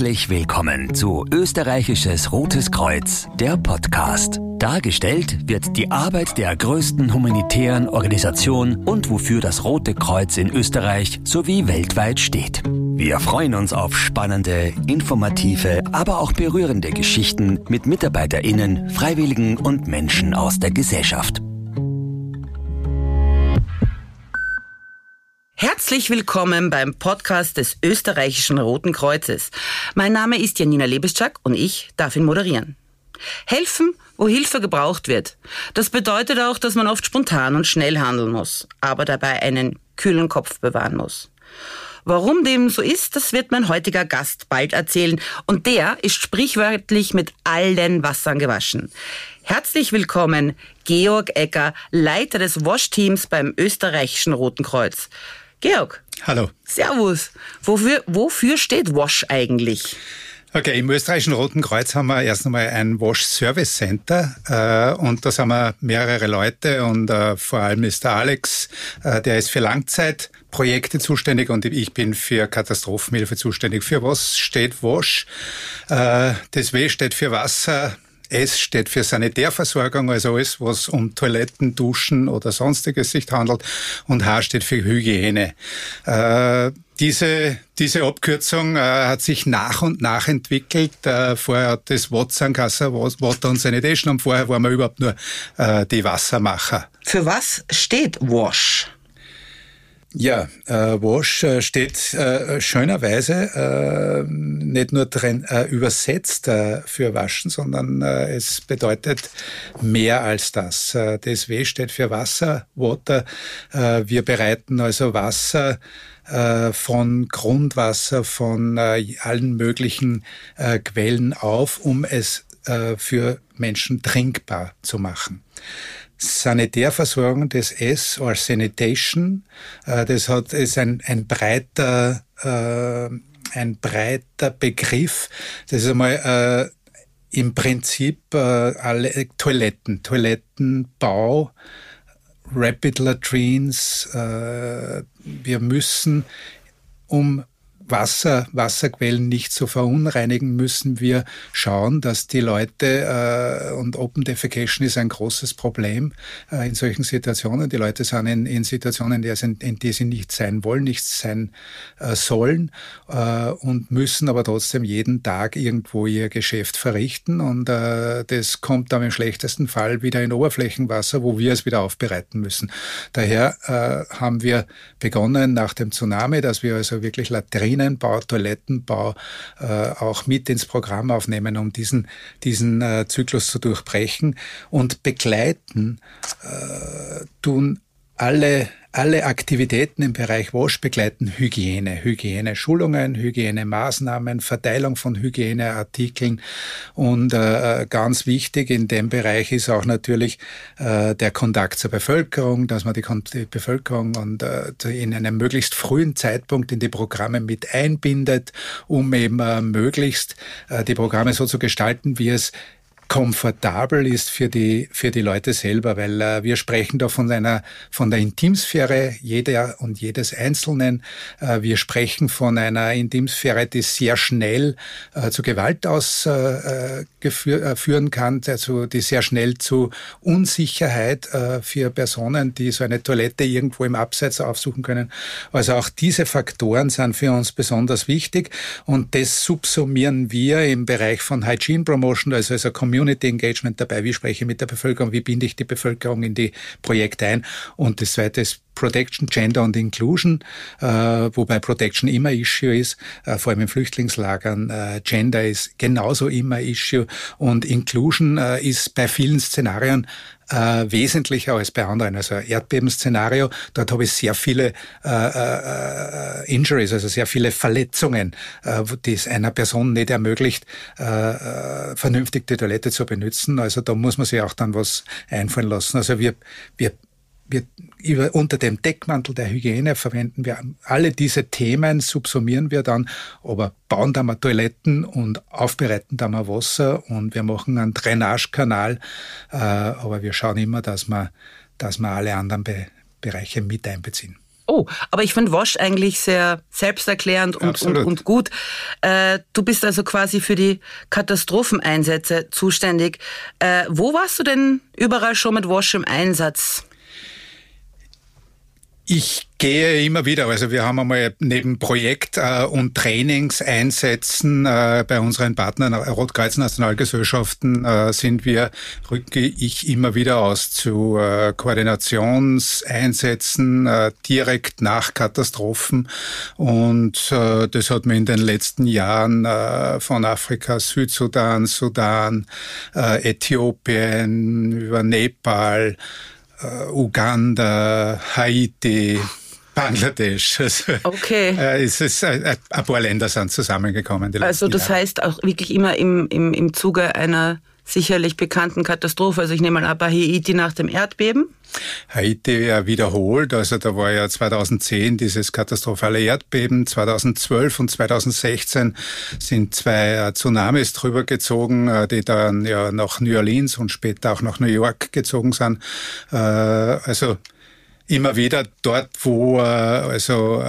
Herzlich willkommen zu Österreichisches Rotes Kreuz, der Podcast. Dargestellt wird die Arbeit der größten humanitären Organisation und wofür das Rote Kreuz in Österreich sowie weltweit steht. Wir freuen uns auf spannende, informative, aber auch berührende Geschichten mit MitarbeiterInnen, Freiwilligen und Menschen aus der Gesellschaft. Herzlich willkommen beim Podcast des österreichischen Roten Kreuzes. Mein Name ist Janina Lebeschak und ich darf ihn moderieren. Helfen, wo Hilfe gebraucht wird. Das bedeutet auch, dass man oft spontan und schnell handeln muss, aber dabei einen kühlen Kopf bewahren muss. Warum dem so ist, das wird mein heutiger Gast bald erzählen. Und der ist sprichwörtlich mit allen Wassern gewaschen. Herzlich willkommen, Georg Ecker, Leiter des Wash-Teams beim österreichischen Roten Kreuz. Georg. Hallo. Servus. Wofür, wofür steht WASH eigentlich? Okay, im österreichischen Roten Kreuz haben wir erst einmal ein Wash Service Center äh, und da haben wir mehrere Leute und äh, vor allem ist der Alex, äh, der ist für Langzeitprojekte zuständig und ich bin für Katastrophenhilfe zuständig. Für was steht Wash? Äh, das W steht für Wasser, S steht für Sanitärversorgung, also alles, was um Toiletten, Duschen oder sonstiges sich handelt. Und H steht für Hygiene. Äh, diese, diese Abkürzung äh, hat sich nach und nach entwickelt. Äh, vorher hat das Watsangasser, Water und Sanitation und vorher waren wir überhaupt nur äh, die Wassermacher. Für was steht WASH? Ja, äh, Wash äh, steht äh, schönerweise äh, nicht nur drin, äh, übersetzt für Waschen, sondern es bedeutet mehr als das. Das W steht für Wasser, Water. Wir bereiten also Wasser von Grundwasser, von allen möglichen Quellen auf, um es für Menschen trinkbar zu machen. Sanitärversorgung, das S or Sanitation, äh, das hat, ist ein, ein breiter, äh, ein breiter Begriff. Das ist einmal äh, im Prinzip äh, alle Toiletten, Toilettenbau, Rapid Latrines. Äh, wir müssen, um Wasser, Wasserquellen nicht zu verunreinigen, müssen wir schauen, dass die Leute, äh, und Open Defecation ist ein großes Problem äh, in solchen Situationen. Die Leute sind in, in Situationen, in die sie nicht sein wollen, nicht sein äh, sollen äh, und müssen aber trotzdem jeden Tag irgendwo ihr Geschäft verrichten. Und äh, das kommt dann im schlechtesten Fall wieder in Oberflächenwasser, wo wir es wieder aufbereiten müssen. Daher äh, haben wir begonnen nach dem Tsunami, dass wir also wirklich Latrinen Maschinenbau, Toilettenbau äh, auch mit ins Programm aufnehmen, um diesen, diesen äh, Zyklus zu durchbrechen. Und begleiten äh, tun alle alle Aktivitäten im Bereich Wash begleiten Hygiene, Hygieneschulungen, Hygienemaßnahmen, Verteilung von Hygieneartikeln. Und äh, ganz wichtig in dem Bereich ist auch natürlich äh, der Kontakt zur Bevölkerung, dass man die, die Bevölkerung und äh, in einem möglichst frühen Zeitpunkt in die Programme mit einbindet, um eben äh, möglichst äh, die Programme so zu gestalten, wie es komfortabel ist für die, für die Leute selber, weil äh, wir sprechen da von einer, von der Intimsphäre jeder und jedes Einzelnen. Äh, wir sprechen von einer Intimsphäre, die sehr schnell äh, zu Gewalt ausführen äh, äh, kann, also die sehr schnell zu Unsicherheit äh, für Personen, die so eine Toilette irgendwo im Abseits aufsuchen können. Also auch diese Faktoren sind für uns besonders wichtig und das subsumieren wir im Bereich von Hygiene Promotion, also, also Community Community Engagement dabei, wie spreche ich mit der Bevölkerung, wie binde ich die Bevölkerung in die Projekte ein. Und das zweite ist Protection, Gender und Inclusion, äh, wobei Protection immer Issue ist, äh, vor allem in Flüchtlingslagern. Äh, Gender ist genauso immer Issue und Inclusion äh, ist bei vielen Szenarien äh, wesentlicher als bei anderen. Also Erdbeben-Szenario, dort habe ich sehr viele äh, äh, Injuries, also sehr viele Verletzungen, äh, die es einer Person nicht ermöglicht, äh, äh, vernünftig die Toilette zu benutzen. Also da muss man sich auch dann was einfallen lassen. Also wir, wir wir über, unter dem Deckmantel der Hygiene verwenden wir alle diese Themen, subsumieren wir dann, aber bauen da mal Toiletten und aufbereiten da mal Wasser und wir machen einen Drainagekanal, äh, aber wir schauen immer, dass wir, dass wir alle anderen Be Bereiche mit einbeziehen. Oh, aber ich finde Wash eigentlich sehr selbsterklärend und, und, und, gut. Äh, du bist also quasi für die Katastropheneinsätze zuständig. Äh, wo warst du denn überall schon mit Wash im Einsatz? Ich gehe immer wieder, also wir haben einmal neben Projekt- äh, und Trainingseinsätzen äh, bei unseren Partnern Rotkreuz Nationalgesellschaften äh, sind wir, rücke ich immer wieder aus zu Koordinationseinsätzen direkt nach Katastrophen. Und das hat mir in den letzten Jahren von Afrika, Südsudan, Sudan, Äthiopien über Nepal, äh, Uganda, Haiti, Bangladesch. Also, okay. Äh, es ist, äh, ein paar Länder sind zusammengekommen. also das Jahre. heißt auch wirklich immer im, im, im Zuge einer sicherlich bekannten Katastrophe. Also ich nehme mal ab, Haiti nach dem Erdbeben. Haiti ja wiederholt, also da war ja 2010 dieses katastrophale Erdbeben, 2012 und 2016 sind zwei äh, Tsunamis drüber gezogen, äh, die dann ja nach New Orleans und später auch nach New York gezogen sind. Äh, also immer wieder dort, wo also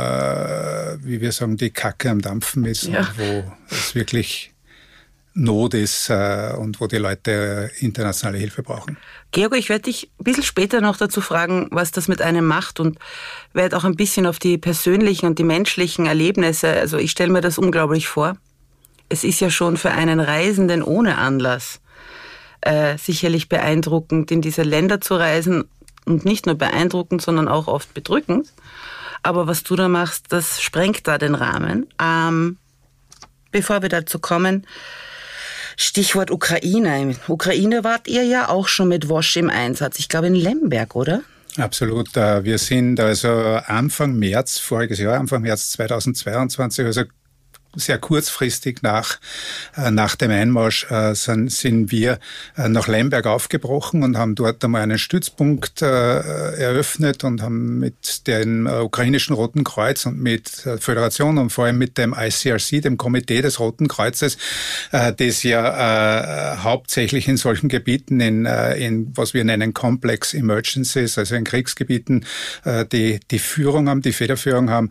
wie wir sagen die Kacke am Dampfen ist ja. und wo es wirklich Not ist äh, und wo die Leute internationale Hilfe brauchen. Georg, ich werde dich ein bisschen später noch dazu fragen, was das mit einem macht und werde auch ein bisschen auf die persönlichen und die menschlichen Erlebnisse, also ich stelle mir das unglaublich vor. Es ist ja schon für einen Reisenden ohne Anlass äh, sicherlich beeindruckend, in diese Länder zu reisen und nicht nur beeindruckend, sondern auch oft bedrückend. Aber was du da machst, das sprengt da den Rahmen. Ähm, bevor wir dazu kommen, Stichwort Ukraine. In Ukraine wart ihr ja auch schon mit Wosch im Einsatz. Ich glaube in Lemberg, oder? Absolut. Äh, wir sind also Anfang März, voriges Jahr, Anfang März 2022, also sehr kurzfristig nach, äh, nach dem Einmarsch äh, sind, sind wir äh, nach Lemberg aufgebrochen und haben dort einmal einen Stützpunkt eröffnet und haben mit dem ukrainischen Roten Kreuz und mit der Föderation und vor allem mit dem ICRC, dem Komitee des Roten Kreuzes, das ja hauptsächlich in solchen Gebieten, in, in was wir nennen Complex Emergencies, also in Kriegsgebieten, die, die Führung haben, die Federführung haben,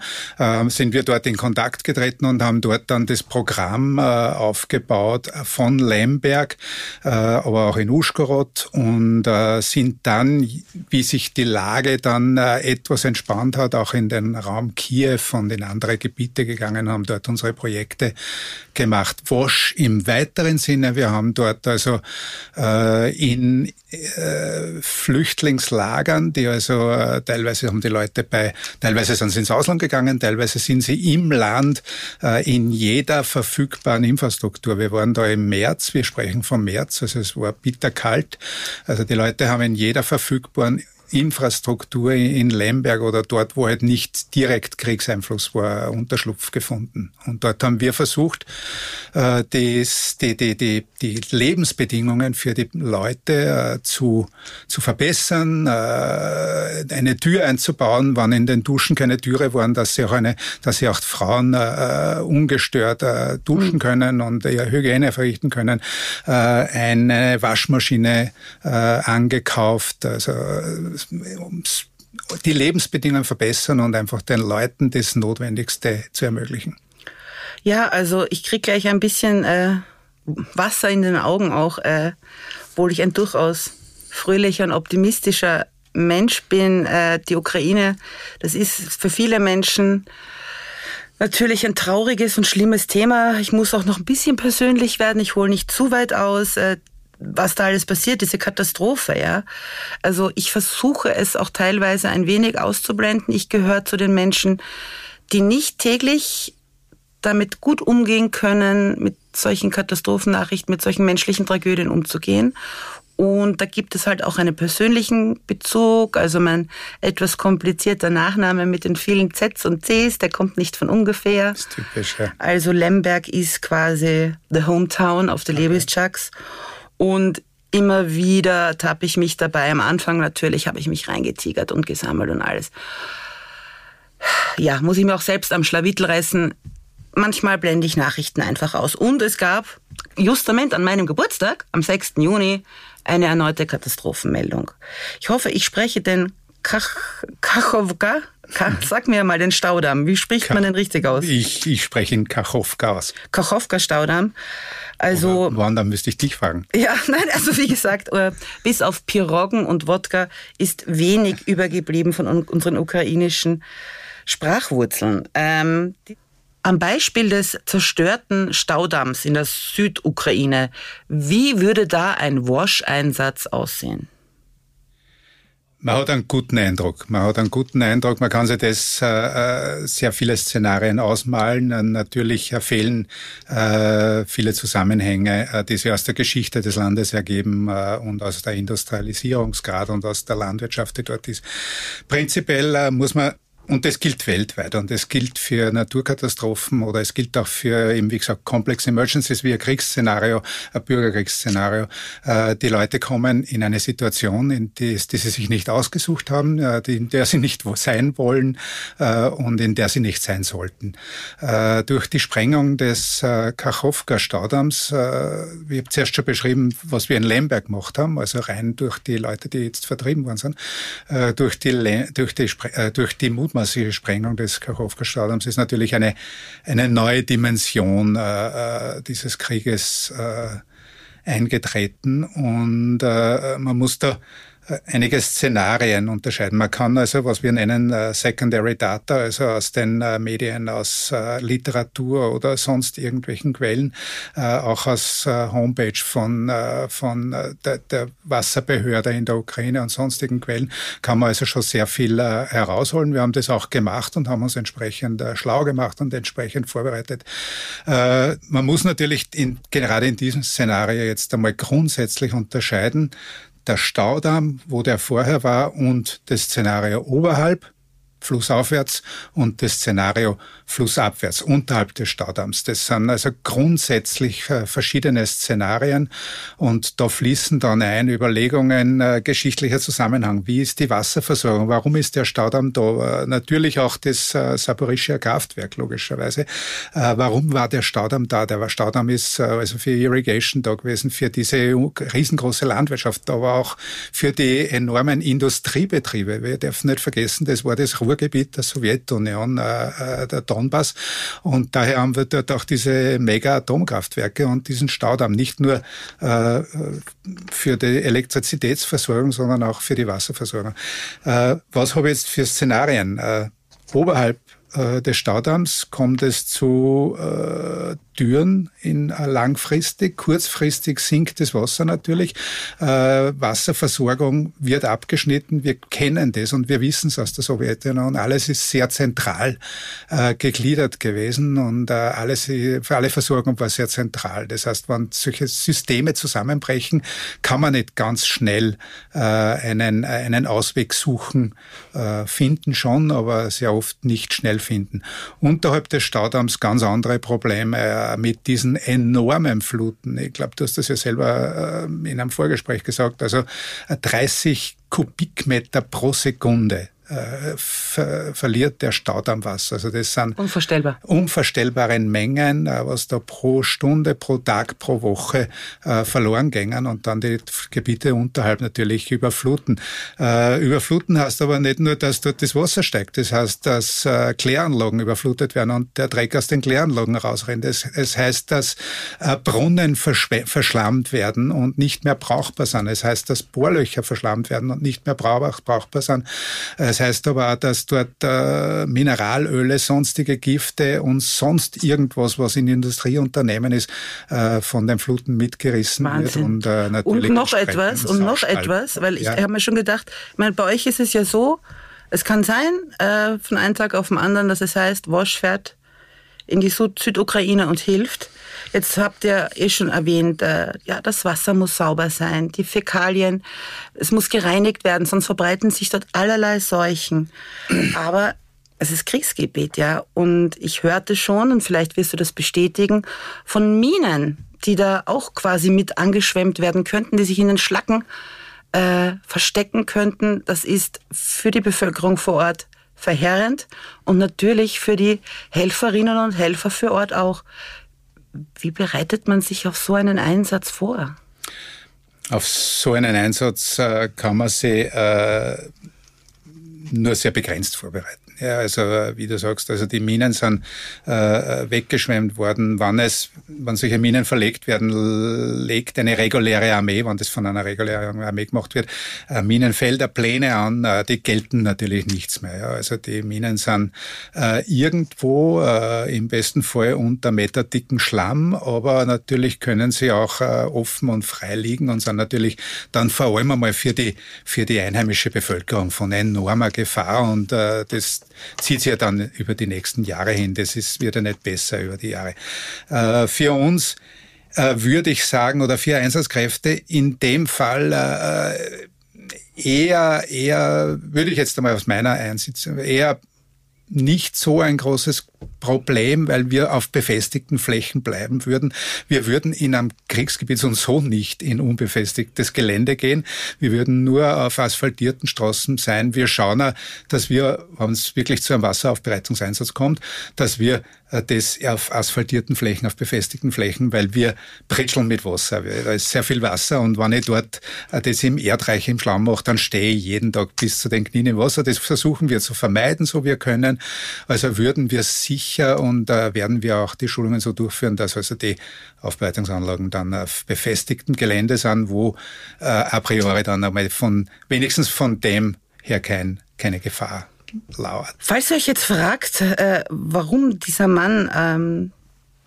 sind wir dort in Kontakt getreten und haben dort dort dann das Programm äh, aufgebaut von Lemberg, äh, aber auch in Uschgorod und äh, sind dann, wie sich die Lage dann äh, etwas entspannt hat, auch in den Raum Kiew und in andere Gebiete gegangen, haben dort unsere Projekte gemacht. Wosch im weiteren Sinne, wir haben dort also äh, in äh, Flüchtlingslagern, die also äh, teilweise haben die Leute bei, teilweise sind sie ins Ausland gegangen, teilweise sind sie im Land äh, in jeder verfügbaren Infrastruktur. Wir waren da im März, wir sprechen vom März, also es war bitterkalt. Also die Leute haben in jeder verfügbaren Infrastruktur in Lemberg oder dort, wo halt nicht direkt Kriegseinfluss war, Unterschlupf gefunden. Und dort haben wir versucht, äh, die, die, die, die Lebensbedingungen für die Leute äh, zu, zu verbessern, äh, eine Tür einzubauen, wann in den Duschen keine Türe waren, dass sie auch eine, dass sie auch Frauen ungestört duschen mhm. können und ihre Hygiene verrichten können, eine Waschmaschine angekauft, also die Lebensbedingungen verbessern und einfach den Leuten das Notwendigste zu ermöglichen. Ja, also ich kriege gleich ein bisschen äh, Wasser in den Augen auch, äh, obwohl ich ein durchaus fröhlicher und optimistischer Mensch bin. Äh, die Ukraine, das ist für viele Menschen natürlich ein trauriges und schlimmes Thema. Ich muss auch noch ein bisschen persönlich werden. Ich hole nicht zu weit aus. Was da alles passiert, diese Katastrophe, ja. Also ich versuche es auch teilweise ein wenig auszublenden. Ich gehöre zu den Menschen, die nicht täglich damit gut umgehen können, mit solchen Katastrophennachrichten, mit solchen menschlichen Tragödien umzugehen. Und da gibt es halt auch einen persönlichen Bezug, also mein etwas komplizierter Nachname mit den vielen Zs und Cs, der kommt nicht von ungefähr. Das ist typisch, ja. Also Lemberg ist quasi the hometown of the okay. Lewischucks. Und immer wieder tappe ich mich dabei. Am Anfang natürlich habe ich mich reingetigert und gesammelt und alles. Ja, muss ich mir auch selbst am Schlawittel reißen. Manchmal blende ich Nachrichten einfach aus. Und es gab justament an meinem Geburtstag, am 6. Juni, eine erneute Katastrophenmeldung. Ich hoffe, ich spreche den Kach, Kachowka. Sag mir mal den Staudamm. Wie spricht Ka man den richtig aus? Ich, ich spreche ihn Kachowka aus. Kachowka-Staudamm. Also. Oder wann, dann müsste ich dich fragen. Ja, nein, also wie gesagt, äh, bis auf Piroggen und Wodka ist wenig übergeblieben von unseren ukrainischen Sprachwurzeln. Ähm, am Beispiel des zerstörten Staudamms in der Südukraine, wie würde da ein Wash-Einsatz aussehen? Man hat einen guten Eindruck. Man hat einen guten Eindruck. Man kann sich das äh, äh sehr viele Szenarien ausmalen. Äh, natürlich fehlen äh, viele Zusammenhänge, äh, die sich aus der Geschichte des Landes ergeben äh, und aus der Industrialisierungsgrad und aus der Landwirtschaft, die dort ist. Prinzipiell äh, muss man und das gilt weltweit und das gilt für Naturkatastrophen oder es gilt auch für eben, wie gesagt, Complex Emergencies wie ein Kriegsszenario, ein Bürgerkriegsszenario. Äh, die Leute kommen in eine Situation, in die, die sie sich nicht ausgesucht haben, äh, in der sie nicht sein wollen äh, und in der sie nicht sein sollten. Durch die Sprengung des Kachowka-Staudamms, ich zuerst schon beschrieben, was wir in Lemberg gemacht haben, also rein durch die Leute, die jetzt vertrieben worden sind, durch die, durch die, durch die Mutmaßung massive Sprengung des Kachowka-Stadions ist natürlich eine, eine neue Dimension äh, äh, dieses Krieges äh, eingetreten. Und äh, man muss da einige Szenarien unterscheiden. Man kann also, was wir nennen, uh, Secondary Data, also aus den uh, Medien, aus uh, Literatur oder sonst irgendwelchen Quellen, auch aus Homepage von, von der, der, Wasserbehörde in der Ukraine und sonstigen Quellen, kann man also schon sehr viel herausholen. Wir haben das auch gemacht und haben uns entsprechend schlau gemacht und entsprechend vorbereitet. man muss natürlich in, gerade in diesem Szenario jetzt einmal grundsätzlich unterscheiden der Staudamm, wo der vorher war, und das Szenario oberhalb flussaufwärts und das Szenario flussabwärts unterhalb des Staudamms. Das sind also grundsätzlich äh, verschiedene Szenarien und da fließen dann ein Überlegungen äh, geschichtlicher Zusammenhang. Wie ist die Wasserversorgung? Warum ist der Staudamm da? Äh, natürlich auch das äh, Saporischia Kraftwerk logischerweise. Warum war der Staudamm da? Der Staudamm ist also für Irrigation da gewesen, für diese riesengroße Landwirtschaft, aber auch für die enormen Industriebetriebe. Wir dürfen nicht vergessen, das war das Ruhrgebiet der Sowjetunion, äh, äh, der Donbass. Und daher haben wir dort auch diese Mega-Atomkraftwerke und diesen Staudamm nicht nur äh, für die Elektrizitätsversorgung, sondern auch für die Wasserversorgung. Äh, was habe ich jetzt für Szenarien? Äh, oberhalb äh, des Staudamms kommt es zu äh, Dürren in äh, langfristig. Kurzfristig sinkt das Wasser natürlich. Äh, Wasserversorgung wird abgeschnitten. Wir kennen das und wir wissen es aus der Sowjetunion. Alles ist sehr zentral äh, gegliedert gewesen und äh, alles, für alle Versorgung war sehr zentral. Das heißt, wenn solche Systeme zusammenbrechen, kann man nicht ganz schnell äh, einen, einen Ausweg suchen, äh, finden schon, aber sehr oft nicht schnell finden. Unterhalb des Staudamms ganz andere Probleme mit diesen enormen Fluten. Ich glaube, du hast das ja selber äh, in einem Vorgespräch gesagt. Also 30 Kubikmeter pro Sekunde äh, ver verliert der Staudammwasser. Also das sind Unvorstellbar. unvorstellbare Mengen, äh, was da pro Stunde, pro Tag, pro Woche äh, verloren gingen und dann die Gebiete unterhalb natürlich überfluten. Äh, überfluten heißt aber nicht nur, dass dort das Wasser steigt. Das heißt, dass äh, Kläranlagen überflutet werden und der Dreck aus den Kläranlagen rausrennt. Es, es heißt, dass Brunnen verschlammt werden und nicht mehr brauchbar sind. Es heißt, dass Bohrlöcher verschlammt werden und nicht mehr brauchbar sind. Es heißt aber auch, dass dort äh, Mineralöle, sonstige Gifte und sonst irgendwas, was in Industrieunternehmen ist, äh, von den Fluten mitgerissen Wahnsinn. wird. Und, äh, und noch etwas, und noch etwas, weil ich ja. habe mir schon gedacht, meine, bei euch ist es ja so, es kann sein, äh, von einem Tag auf den anderen, dass es heißt, Wosch fährt in die Süd Südukraine und hilft. Jetzt habt ihr eh schon erwähnt, äh, ja, das Wasser muss sauber sein, die Fäkalien, es muss gereinigt werden, sonst verbreiten sich dort allerlei Seuchen. Aber es ist Kriegsgebiet, ja. Und ich hörte schon, und vielleicht wirst du das bestätigen, von Minen, die da auch quasi mit angeschwemmt werden könnten, die sich in den Schlacken äh, verstecken könnten. Das ist für die Bevölkerung vor Ort verheerend und natürlich für die Helferinnen und Helfer vor Ort auch. Wie bereitet man sich auf so einen Einsatz vor? Auf so einen Einsatz äh, kann man sich äh, nur sehr begrenzt vorbereiten. Ja, also wie du sagst, also die Minen sind äh, weggeschwemmt worden. Wann es, wann solche Minen verlegt werden, legt eine reguläre Armee, wann das von einer regulären Armee gemacht wird, äh, Minenfelder, Pläne an, äh, die gelten natürlich nichts mehr. Ja. Also die Minen sind äh, irgendwo äh, im besten Fall unter meterdicken Schlamm, aber natürlich können sie auch äh, offen und frei liegen und sind natürlich dann vor allem einmal für die für die einheimische Bevölkerung von enormer Gefahr und äh, das zieht sich ja dann über die nächsten Jahre hin. Das ist, wird ja nicht besser über die Jahre. Äh, für uns äh, würde ich sagen, oder für Einsatzkräfte in dem Fall äh, eher, eher, würde ich jetzt einmal aus meiner Einsitzung, eher nicht so ein großes Problem, weil wir auf befestigten Flächen bleiben würden. Wir würden in einem Kriegsgebiet und so nicht in unbefestigtes Gelände gehen. Wir würden nur auf asphaltierten Straßen sein. Wir schauen, dass wir, wenn es wirklich zu einem Wasseraufbereitungseinsatz kommt, dass wir äh, das auf asphaltierten Flächen, auf befestigten Flächen, weil wir pritscheln mit Wasser. Da ist sehr viel Wasser und wenn ich dort äh, das im Erdreich im Schlamm mache, dann stehe ich jeden Tag bis zu den Knien im Wasser. Das versuchen wir zu vermeiden, so wir können. Also würden wir sicher und äh, werden wir auch die Schulungen so durchführen, dass also die Aufbereitungsanlagen dann auf befestigtem Gelände sind, wo äh, a priori dann einmal von, wenigstens von dem her kein, keine Gefahr lauert. Falls ihr euch jetzt fragt, äh, warum dieser Mann ähm,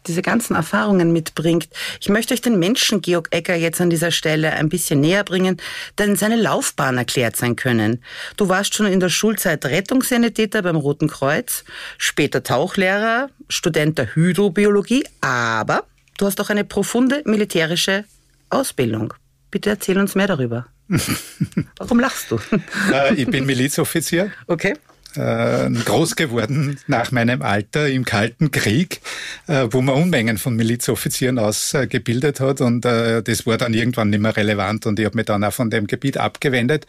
diese ganzen Erfahrungen mitbringt. Ich möchte euch den Menschen Georg Egger jetzt an dieser Stelle ein bisschen näher bringen, denn seine Laufbahn erklärt sein können. Du warst schon in der Schulzeit Rettungssanitäter beim Roten Kreuz, später Tauchlehrer, Student der Hydrobiologie, aber du hast auch eine profunde militärische Ausbildung. Bitte erzähl uns mehr darüber. Warum lachst du? Äh, ich bin Milizoffizier. Okay äh, groß geworden nach meinem Alter im Kalten Krieg, äh, wo man Unmengen von Milizoffizieren ausgebildet hat und äh, das war dann irgendwann nicht mehr relevant und ich habe mich dann auch von dem Gebiet abgewendet.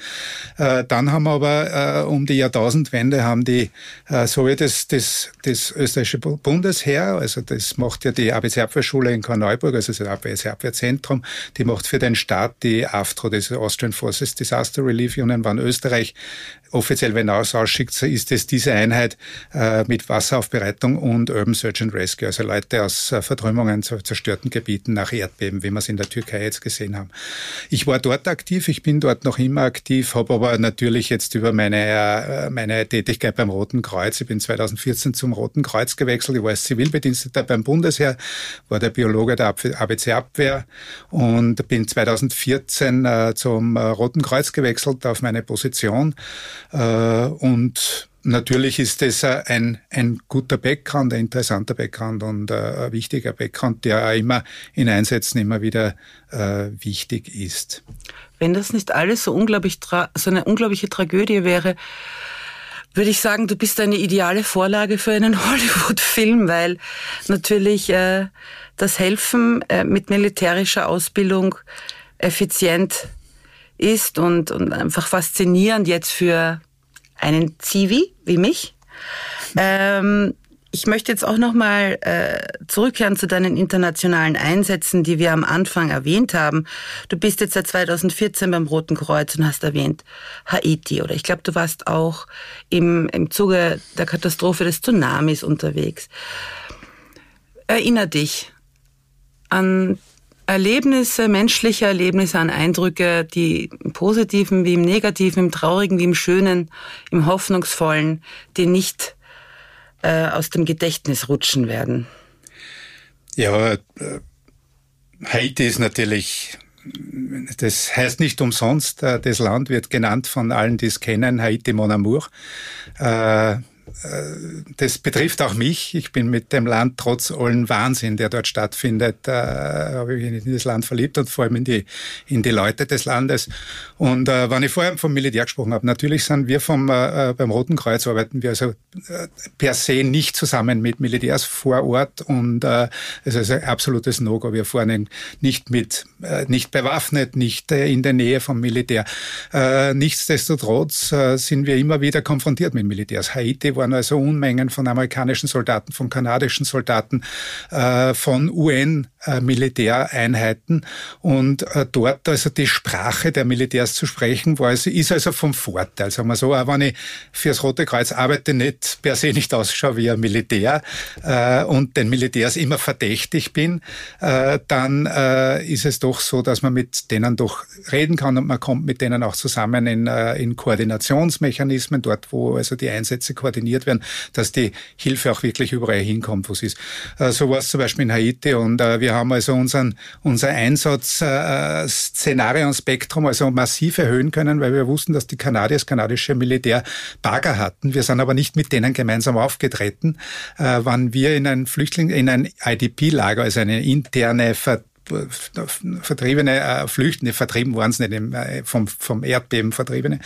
Äh, dann haben wir aber äh, um die Jahrtausendwende haben die äh, so wie das, das, das österreichische Bundesheer, also das macht ja die ABC-Abwehrschule in Korneuburg, also das ABC-Abwehrzentrum, die macht für den Staat die AFTRO, das Austrian Forces Disaster Relief Union, wann Österreich offiziell wenn aus ausschickt, ist es diese Einheit äh, mit Wasseraufbereitung und Urban Search and Rescue, also Leute aus äh, zu zerstörten Gebieten nach Erdbeben, wie wir es in der Türkei jetzt gesehen haben. Ich war dort aktiv, ich bin dort noch immer aktiv, habe aber natürlich jetzt über meine, äh, meine Tätigkeit beim Roten Kreuz, ich bin 2014 zum Roten Kreuz gewechselt, ich war als Zivilbediensteter beim Bundesheer, war der Biologe der ABC-Abwehr und bin 2014 äh, zum äh, Roten Kreuz gewechselt auf meine Position äh, und natürlich ist das ein, ein guter Background, ein interessanter Background und äh, ein wichtiger Background, der auch immer in Einsätzen immer wieder äh, wichtig ist. Wenn das nicht alles so unglaublich so eine unglaubliche Tragödie wäre, würde ich sagen, du bist eine ideale Vorlage für einen Hollywood-Film, weil natürlich äh, das Helfen äh, mit militärischer Ausbildung effizient ist und, und einfach faszinierend jetzt für einen Zivi wie mich. Ähm, ich möchte jetzt auch nochmal äh, zurückkehren zu deinen internationalen Einsätzen, die wir am Anfang erwähnt haben. Du bist jetzt seit 2014 beim Roten Kreuz und hast erwähnt Haiti. Oder ich glaube, du warst auch im, im Zuge der Katastrophe des Tsunamis unterwegs. Erinner dich an Erlebnisse, menschliche Erlebnisse, an Eindrücke, die im Positiven wie im Negativen, im Traurigen wie im Schönen, im Hoffnungsvollen, die nicht äh, aus dem Gedächtnis rutschen werden. Ja, äh, Haiti ist natürlich, das heißt nicht umsonst, äh, das Land wird genannt von allen, die es kennen, Haiti Mon Amour. Äh, das betrifft auch mich. Ich bin mit dem Land trotz allen Wahnsinn, der dort stattfindet, äh, habe ich in das Land verliebt und vor allem in die, in die Leute des Landes. Und äh, wenn ich vorher vom Militär gesprochen habe, natürlich sind wir vom, äh, beim Roten Kreuz arbeiten wir also äh, per se nicht zusammen mit Militärs vor Ort und äh, es ist ein absolutes No-Go. Wir fahren nicht mit, äh, nicht bewaffnet, nicht äh, in der Nähe vom Militär. Äh, nichtsdestotrotz äh, sind wir immer wieder konfrontiert mit Militärs. Haiti Waren also Unmengen von amerikanischen Soldaten, von kanadischen Soldaten, äh, von UN-Militäreinheiten. Und äh, dort also die Sprache der Militärs zu sprechen, war also, ist also vom Vorteil. Sagen wir so, auch wenn ich fürs Rote Kreuz arbeite, nicht per se nicht ausschaue wie ein Militär äh, und den Militärs immer verdächtig bin, dann ist es doch so, dass man mit denen doch reden kann und man kommt mit denen auch zusammen in, in Koordinationsmechanismen, dort wo also die Einsätze koordiniert werden, dass die Hilfe auch wirklich überall hinkommt, wo sie ist. Äh, so war es zum Beispiel in Haiti und äh, wir haben also unseren, unser Einsatzszenarion-Spektrum also massiv erhöhen können, weil wir wussten, dass die Kanadier, das kanadische Militär Bagger hatten. Wir sind aber nicht mit denen gemeinsam aufgetreten. Äh, wann wir in ein Flüchtling, in ein IDP-Lager, also eine interne Ver Vertriebene, äh, Flüchtende, vertrieben waren es nicht, äh, vom, vom Erdbeben Vertriebene,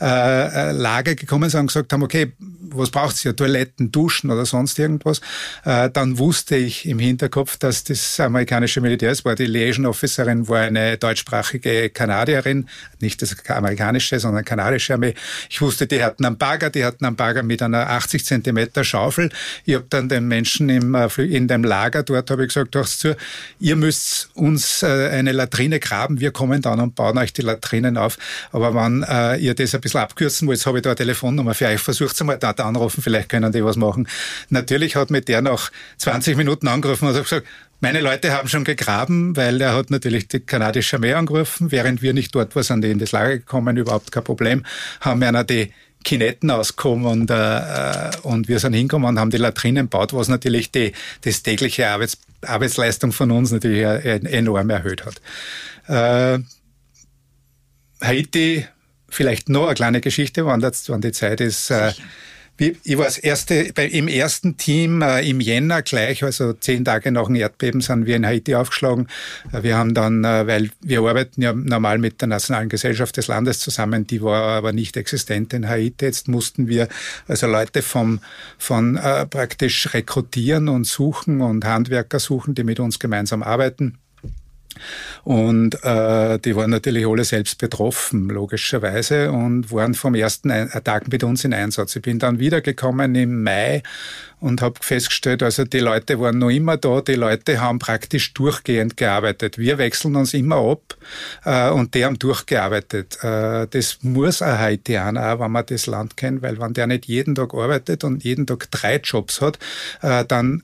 äh, äh, Lager gekommen sind und gesagt haben, okay, was braucht ihr? Toiletten, Duschen oder sonst irgendwas? Äh, dann wusste ich im Hinterkopf, dass das amerikanische Militär, es war die Liaison Officerin, war eine deutschsprachige Kanadierin, nicht das amerikanische, sondern kanadische Armee. Ich wusste, die hatten einen Bagger, die hatten einen Bagger mit einer 80 Zentimeter Schaufel. Ich habe dann den Menschen im, äh, in dem Lager dort, habe ich gesagt, zu, ihr müsst uns äh, eine Latrine graben, wir kommen dann und bauen euch die Latrinen auf. Aber wenn äh, ihr das ein bisschen abkürzen wollt, habe ich da eine Telefonnummer für euch. Versucht es mal anrufen, vielleicht können die was machen. Natürlich hat mit der nach 20 Minuten angerufen und hat gesagt, meine Leute haben schon gegraben, weil er hat natürlich die kanadische Armee angerufen, während wir nicht dort waren, sind die in das Lager gekommen, überhaupt kein Problem, haben einer die Kinetten ausgekommen und, äh, und wir sind hingekommen und haben die Latrinen gebaut, was natürlich die, das tägliche Arbeits, Arbeitsleistung von uns natürlich enorm erhöht hat. Äh, Haiti, vielleicht noch eine kleine Geschichte, wann, das, wann die Zeit ist. Äh, ich war das erste, im ersten Team äh, im Jänner gleich, also zehn Tage nach dem Erdbeben, sind wir in Haiti aufgeschlagen. Äh, wir haben dann, äh, weil wir arbeiten ja normal mit der Nationalen Gesellschaft des Landes zusammen, die war aber nicht existent in Haiti. Jetzt mussten wir also Leute vom, von äh, praktisch rekrutieren und suchen und Handwerker suchen, die mit uns gemeinsam arbeiten. Und äh, die waren natürlich alle selbst betroffen, logischerweise, und waren vom ersten Tag mit uns in Einsatz. Ich bin dann wiedergekommen im Mai und habe festgestellt, also die Leute waren noch immer da, die Leute haben praktisch durchgehend gearbeitet. Wir wechseln uns immer ab äh, und die haben durchgearbeitet. Äh, das muss ein Haitianer auch, wenn man das Land kennt, weil wenn der nicht jeden Tag arbeitet und jeden Tag drei Jobs hat, äh, dann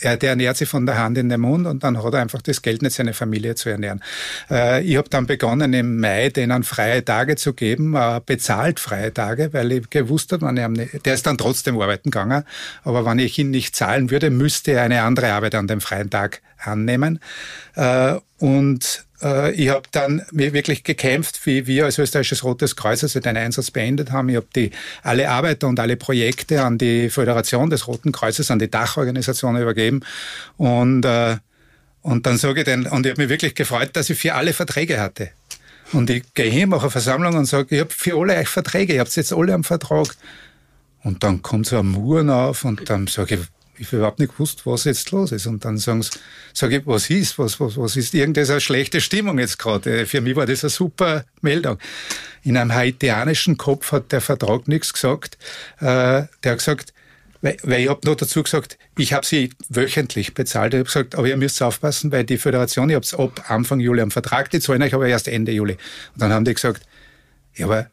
er, der ernährt sich von der Hand in den Mund und dann hat er einfach das Geld nicht, seine Familie zu ernähren. Äh, ich habe dann begonnen, im Mai denen freie Tage zu geben, äh, bezahlt freie Tage, weil ich gewusst habe, der ist dann trotzdem arbeiten gegangen, aber wenn ich ihn nicht zahlen würde, müsste er eine andere Arbeit an dem freien Tag annehmen. Äh, und ich habe dann wirklich gekämpft, wie wir als österreichisches Rotes Kreuz also den Einsatz beendet haben. Ich habe alle Arbeiter und alle Projekte an die Föderation des Roten Kreuzes, an die Dachorganisation übergeben und äh, und dann sage ich den, und ich habe mich wirklich gefreut, dass ich für alle Verträge hatte. Und ich gehe hin, mache eine Versammlung und sage, ich habe für alle euch Verträge, ihr habt jetzt alle am Vertrag. Und dann kommt so ein Muren auf und dann sage ich, ich habe überhaupt nicht gewusst, was jetzt los ist. Und dann sagen sie, sag ich, was ist, was, was, was ist irgendeine schlechte Stimmung jetzt gerade? Für mich war das eine super Meldung. In einem haitianischen Kopf hat der Vertrag nichts gesagt. Äh, der hat gesagt, weil, weil ich habe nur dazu gesagt, ich habe sie wöchentlich bezahlt. Ich habe gesagt, aber ihr müsst aufpassen, weil die Föderation, ich habe es ab Anfang Juli am Vertrag, die zahlen euch aber erst Ende Juli. Und dann haben die gesagt, ja, aber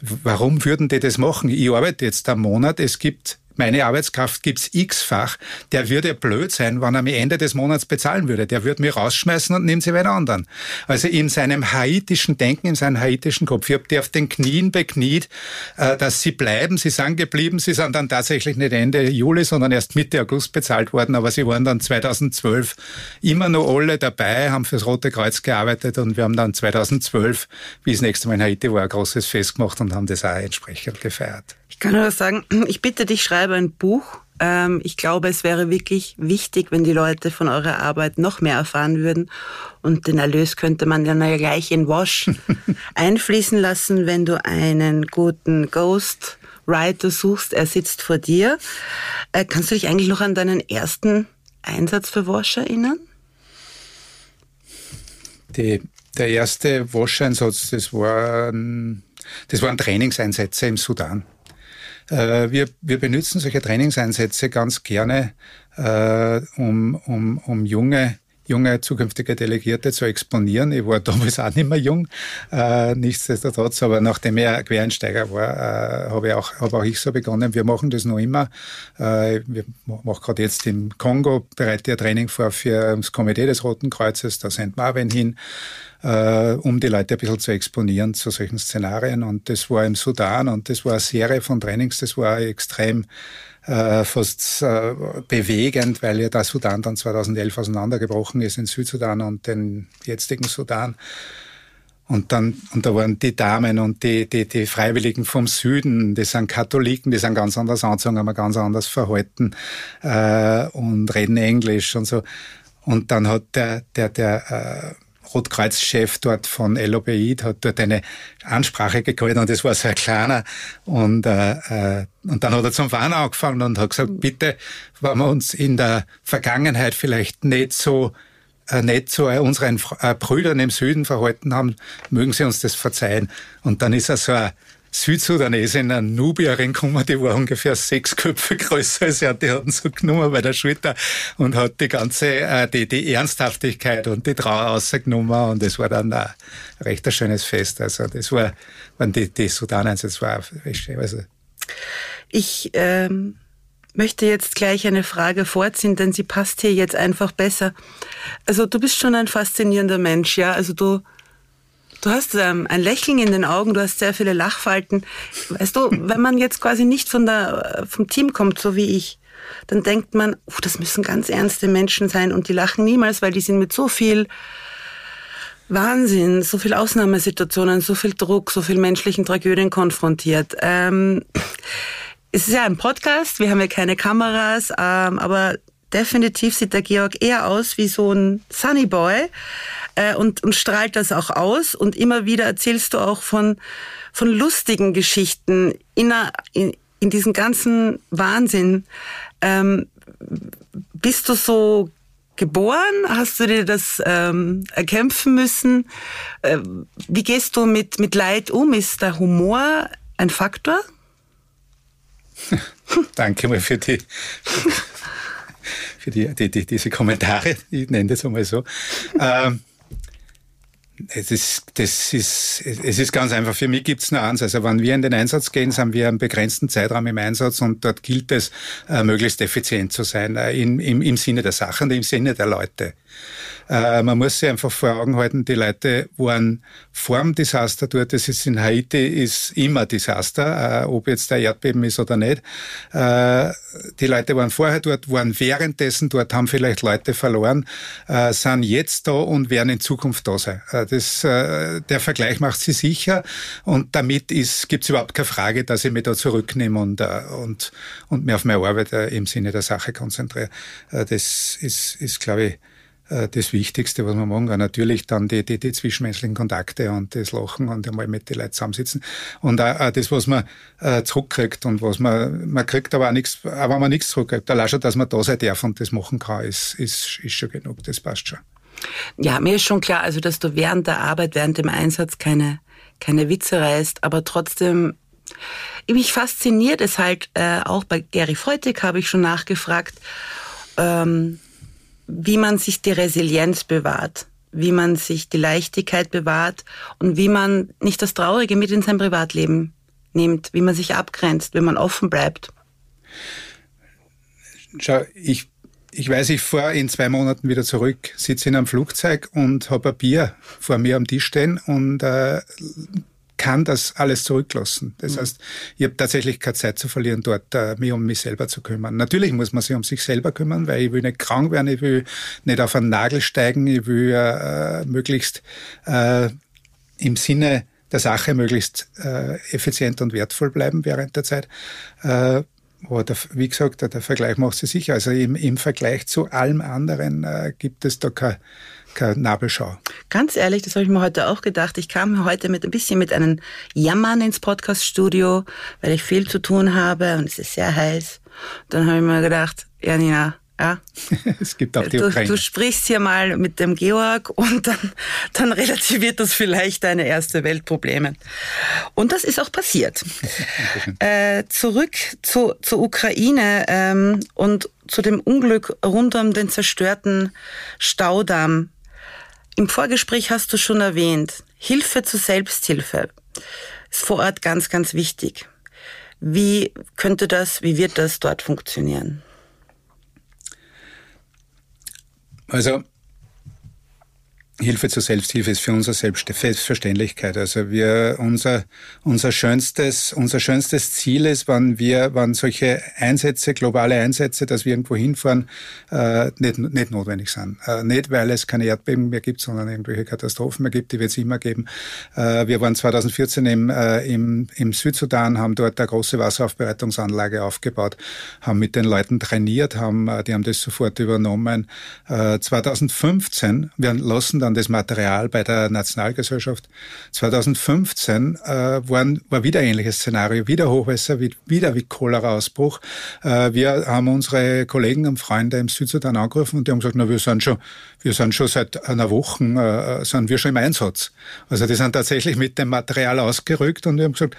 warum würden die das machen? Ich arbeite jetzt einen Monat, es gibt meine Arbeitskraft gibt's x-fach, der würde blöd sein, wenn er mir Ende des Monats bezahlen würde. Der würde mich rausschmeißen und nimmt sie bei anderen. Also in seinem haitischen Denken, in seinem haitischen Kopf. Ich habe die auf den Knien bekniet, äh, dass sie bleiben. Sie sind geblieben. Sie sind dann tatsächlich nicht Ende Juli, sondern erst Mitte August bezahlt worden. Aber sie waren dann 2012 immer noch alle dabei, haben fürs Rote Kreuz gearbeitet und wir haben dann 2012, wie das nächste Mal in Haiti war, ein großes Fest gemacht und haben das auch entsprechend gefeiert. Ich kann nur sagen, ich bitte dich, schreibe ein Buch. Ähm, ich glaube, es wäre wirklich wichtig, wenn die Leute von eurer Arbeit noch mehr erfahren würden. Und den Erlös könnte man dann ja gleich in Wash einfließen lassen, wenn du einen guten Ghost Writer suchst. Er sitzt vor dir. Äh, kannst du dich eigentlich noch an deinen ersten Einsatz für Wash erinnern? Die, der erste Wash-Einsatz, das waren, das waren Trainingseinsätze im Sudan. Äh, wir, wir benutzen solche Trainingseinsätze ganz gerne, äh, um, um, um junge junge zukünftige Delegierte zu exponieren. Ich war damals auch nicht mehr jung, äh, nichtsdestotrotz, aber nachdem ich Quereinsteiger war, äh, habe auch, hab auch ich so begonnen. Wir machen das noch immer. Äh, wir machen gerade jetzt im Kongo, bereite ich Training vor für das Komitee des Roten Kreuzes, da sind wir hin, äh, um die Leute ein bisschen zu exponieren zu solchen Szenarien. Und das war im Sudan und das war eine Serie von Trainings, das war extrem äh, fast äh, bewegend, weil ja der Sudan dann 2011 auseinandergebrochen ist in Südsudan und den jetzigen Sudan. Und dann, und da waren die Damen und die, die, die Freiwilligen vom Süden, die sind Katholiken, die sind ganz anders angezogen, haben ganz anders verhalten äh, und reden Englisch und so. Und dann hat der, der, der äh, Rotkreuz-Chef dort von LOBI hat dort eine Ansprache gehalten und das war sehr kleiner. Und, äh, äh, und dann hat er zum Fahren angefangen und hat gesagt, bitte, wenn wir uns in der Vergangenheit vielleicht nicht so äh, nicht so unseren äh, Brüdern im Süden verhalten haben, mögen sie uns das verzeihen. Und dann ist er so ein Südsudanesin, eine Nubierin gekommen, die war ungefähr sechs Köpfe größer als er, die hat ihn so genommen bei der Schulter und hat die ganze, äh, die, die Ernsthaftigkeit und die Trauer rausgenommen und das war dann ein recht schönes Fest. Also das war, waren die, die Sudanens, das war also. Ich, ähm möchte jetzt gleich eine Frage vorziehen, denn sie passt hier jetzt einfach besser. Also du bist schon ein faszinierender Mensch, ja. Also du Du hast ähm, ein Lächeln in den Augen, du hast sehr viele Lachfalten. Weißt du, wenn man jetzt quasi nicht von der, äh, vom Team kommt, so wie ich, dann denkt man, uh, das müssen ganz ernste Menschen sein und die lachen niemals, weil die sind mit so viel Wahnsinn, so viel Ausnahmesituationen, so viel Druck, so viel menschlichen Tragödien konfrontiert. Ähm, es ist ja ein Podcast, wir haben ja keine Kameras, ähm, aber definitiv sieht der Georg eher aus wie so ein Sunny Boy äh, und, und strahlt das auch aus. Und immer wieder erzählst du auch von, von lustigen Geschichten in, in, in diesem ganzen Wahnsinn. Ähm, bist du so geboren? Hast du dir das ähm, erkämpfen müssen? Äh, wie gehst du mit, mit Leid um? Ist der Humor ein Faktor? Danke mal für die, für die, die, die, diese Kommentare. Ich nenne das einmal so. Ähm, es ist, das ist, es ist ganz einfach. Für mich gibt es nur eins. Also wenn wir in den Einsatz gehen, sind wir einen begrenzten Zeitraum im Einsatz und dort gilt es, äh, möglichst effizient zu sein, äh, in, im, im Sinne der Sache und im Sinne der Leute. Äh, man muss sich einfach vor Augen halten, die Leute waren vor dem Desaster dort. Das ist in Haiti ist immer Desaster, äh, ob jetzt der Erdbeben ist oder nicht. Äh, die Leute waren vorher dort, waren währenddessen dort, haben vielleicht Leute verloren, sind jetzt da und werden in Zukunft da sein. Das, der Vergleich macht sie sicher und damit gibt es überhaupt keine Frage, dass ich mich da zurücknehme und, und, und mir auf meine Arbeit im Sinne der Sache konzentriere. das ist, ist glaube ich, das Wichtigste, was man machen kann. Natürlich dann die, die, die zwischenmenschlichen Kontakte und das Lachen und einmal mit den Leuten zusammensitzen. Und auch, das, was man äh, zurückkriegt und was man, man kriegt aber auch nichts, aber wenn man nichts zurückkriegt, allein schon, dass man da sein darf und das machen kann, ist, ist, ist schon genug, das passt schon. Ja, mir ist schon klar, also, dass du während der Arbeit, während dem Einsatz keine, keine Witze reißt, aber trotzdem mich fasziniert es halt, äh, auch bei Gary Freutig habe ich schon nachgefragt, ähm, wie man sich die Resilienz bewahrt, wie man sich die Leichtigkeit bewahrt und wie man nicht das Traurige mit in sein Privatleben nimmt, wie man sich abgrenzt, wie man offen bleibt. Schau, ich, ich weiß, ich fahre in zwei Monaten wieder zurück, sitze in einem Flugzeug und habe ein Bier vor mir am Tisch stehen und äh, kann das alles zurücklassen. Das mhm. heißt, ich habe tatsächlich keine Zeit zu verlieren, dort äh, mich um mich selber zu kümmern. Natürlich muss man sich um sich selber kümmern, weil ich will nicht krank werden, ich will nicht auf einen Nagel steigen, ich will äh, möglichst äh, im Sinne der Sache möglichst äh, effizient und wertvoll bleiben während der Zeit. Äh, aber der, wie gesagt, der, der Vergleich macht sich sicher. Also im, im Vergleich zu allem anderen äh, gibt es da keine Nabelschau. Ganz ehrlich, das habe ich mir heute auch gedacht. Ich kam heute mit ein bisschen mit einem Jammern ins Podcaststudio, weil ich viel zu tun habe und es ist sehr heiß. Dann habe ich mir gedacht, Janina, Ja. es gibt auch die du, Ukraine. Du sprichst hier mal mit dem Georg und dann, dann relativiert das vielleicht deine erste Weltprobleme. Und das ist auch passiert. äh, zurück zu, zur Ukraine ähm, und zu dem Unglück rund um den zerstörten Staudamm. Im Vorgespräch hast du schon erwähnt, Hilfe zur Selbsthilfe ist vor Ort ganz, ganz wichtig. Wie könnte das, wie wird das dort funktionieren? Also Hilfe zur Selbsthilfe ist für uns eine Selbstverständlichkeit. Also wir, unser, unser schönstes, unser schönstes Ziel ist, wenn wir, wenn solche Einsätze, globale Einsätze, dass wir irgendwo hinfahren, äh, nicht, nicht notwendig sind. Äh, nicht, weil es keine Erdbeben mehr gibt, sondern irgendwelche Katastrophen mehr gibt, die wird es immer geben. Äh, wir waren 2014 im, äh, im, im Südsudan, haben dort eine große Wasseraufbereitungsanlage aufgebaut, haben mit den Leuten trainiert, haben, äh, die haben das sofort übernommen. Äh, 2015, wir lassen dann das Material bei der Nationalgesellschaft. 2015 äh, waren, war wieder ein ähnliches Szenario, wieder Hochwasser, wieder wie Cholera-Ausbruch. Äh, wir haben unsere Kollegen und Freunde im Südsudan angerufen und die haben gesagt, na, wir sind schon, wir sind schon seit einer Woche, äh, sind wir schon im Einsatz. Also die sind tatsächlich mit dem Material ausgerückt und wir haben gesagt,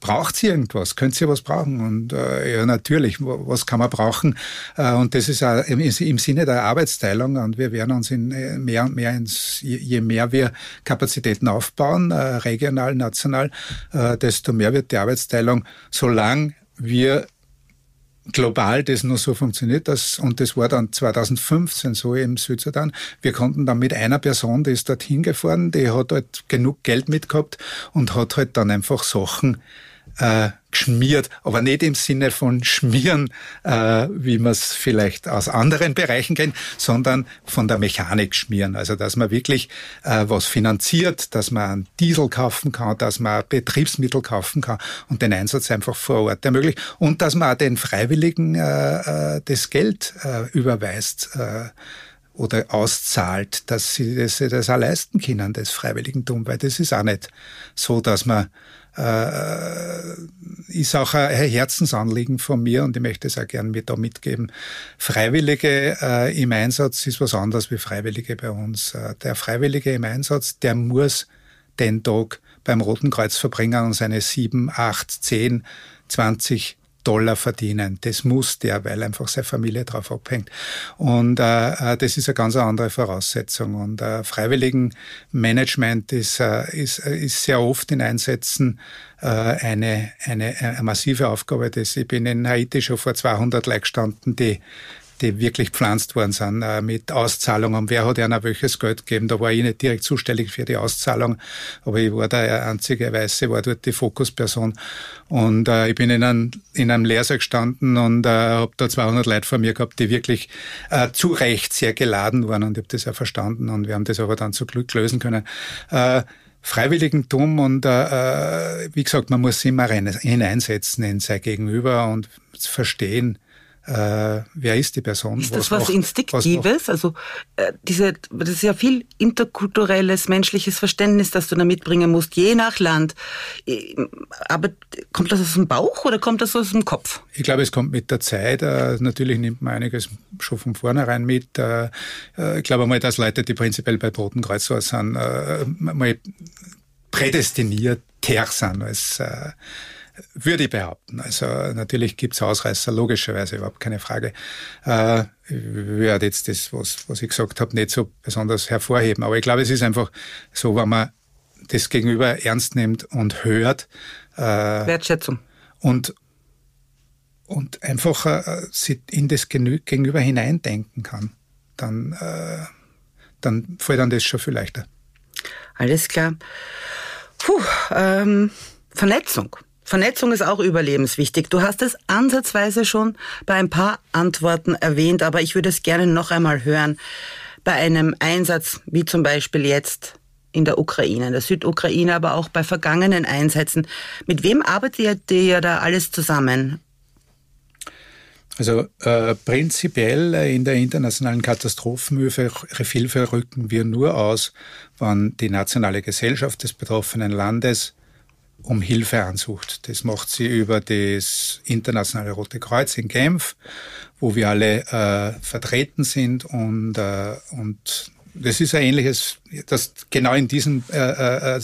braucht sie irgendwas? Könnt ihr was brauchen? Und äh, ja, natürlich, was kann man brauchen? Äh, und das ist auch im, im, Sinne der Arbeitsteilung. Und wir werden uns in äh, mehr und mehr ins, je mehr wir Kapazitäten aufbauen, äh, regional, national, äh, desto mehr wird die Arbeitsteilung, solange wir global das nur so funktioniert. Das, und das war dann 2015 so im Südsudan. Wir konnten dann mit einer Person, die ist dorthin gefahren, die hat halt genug Geld mitgehabt und hat halt dann einfach Sachen äh, geschmiert, aber nicht im Sinne von schmieren, äh, wie man es vielleicht aus anderen Bereichen kennt, sondern von der Mechanik schmieren. Also dass man wirklich äh, was finanziert, dass man einen Diesel kaufen kann, dass man Betriebsmittel kaufen kann und den Einsatz einfach vor Ort ermöglicht und dass man auch den Freiwilligen äh, äh, das Geld äh, überweist. Äh, oder auszahlt, dass sie das, das auch leisten können, das Freiwilligentum, weil das ist auch nicht so, dass man ist auch ein Herzensanliegen von mir und ich möchte es auch gerne mit da mitgeben. Freiwillige äh, im Einsatz ist was anderes wie Freiwillige bei uns. Äh, der Freiwillige im Einsatz, der muss den Tag beim Roten Kreuz verbringen und seine sieben, acht, zehn, zwanzig Dollar verdienen. Das muss der, weil einfach seine Familie darauf abhängt. Und äh, äh, das ist eine ganz andere Voraussetzung. Und äh, Freiwilligenmanagement ist, äh, ist, äh, ist sehr oft in Einsätzen äh, eine, eine, eine massive Aufgabe. Das, ich bin in Haiti schon vor 200 Leuten gestanden, die die wirklich gepflanzt worden sind äh, mit Auszahlungen. Wer hat ihnen welches Geld gegeben? Da war ich nicht direkt zuständig für die Auszahlung, aber ich war der einzige Weiße, war dort die Fokusperson. Und äh, ich bin in einem, in einem Lehrsaal gestanden und äh, habe da 200 Leute vor mir gehabt, die wirklich äh, zu Recht sehr geladen waren und ich habe das ja verstanden und wir haben das aber dann zu Glück lösen können. Äh, Freiwilligentum und äh, äh wie gesagt, man muss immer hineinsetzen in sein Gegenüber und verstehen, äh, wer ist die Person? Ist das was, was Instinktives? Was also äh, diese, das ist ja viel interkulturelles, menschliches Verständnis, das du da mitbringen musst, je nach Land. Aber kommt das aus dem Bauch oder kommt das aus dem Kopf? Ich glaube, es kommt mit der Zeit. Äh, natürlich nimmt man einiges schon von vornherein mit. Äh, äh ich glaube mal, dass Leute, die prinzipiell bei Toten Kreuz sind, äh, mal prädestiniert sind als äh, würde ich behaupten. Also natürlich gibt's Ausreißer, logischerweise überhaupt keine Frage. Äh, ich werde jetzt das, was, was ich gesagt habe, nicht so besonders hervorheben. Aber ich glaube, es ist einfach so, wenn man das Gegenüber ernst nimmt und hört. Äh, Wertschätzung. Und, und einfach äh, in das Gegenüber hineindenken kann, dann, äh, dann fällt dann das schon viel leichter. Alles klar. Puh, ähm, Vernetzung. Vernetzung ist auch überlebenswichtig. Du hast es ansatzweise schon bei ein paar Antworten erwähnt, aber ich würde es gerne noch einmal hören. Bei einem Einsatz, wie zum Beispiel jetzt in der Ukraine, in der Südukraine, aber auch bei vergangenen Einsätzen. Mit wem arbeitet ihr da alles zusammen? Also äh, prinzipiell in der internationalen Katastrophenhilfe rücken wir nur aus, wann die nationale Gesellschaft des betroffenen Landes um Hilfe ansucht. Das macht sie über das Internationale Rote Kreuz in Genf, wo wir alle äh, vertreten sind und, äh, und das ist ein ähnliches, das genau in diesem, äh, äh,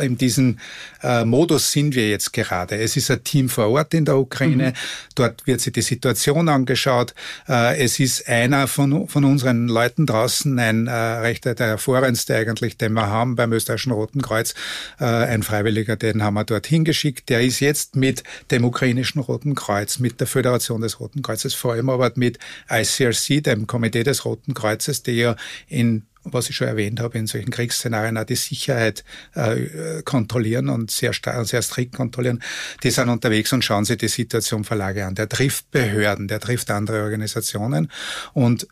in diesem äh, Modus sind wir jetzt gerade. Es ist ein Team vor Ort in der Ukraine. Mhm. Dort wird sich die Situation angeschaut. Äh, es ist einer von, von unseren Leuten draußen, ein äh, recht der hervorragendste eigentlich, den wir haben beim österreichischen Roten Kreuz, äh, ein Freiwilliger, den haben wir dort hingeschickt. Der ist jetzt mit dem ukrainischen Roten Kreuz, mit der Föderation des Roten Kreuzes, vor allem aber mit ICRC, dem Komitee des Roten Kreuzes, der ja in was ich schon erwähnt habe, in solchen Kriegsszenarien auch die Sicherheit äh, kontrollieren und sehr, sehr strikt kontrollieren. Die sind unterwegs und schauen sich die Situation vor Lage an. Der trifft Behörden, der trifft andere Organisationen und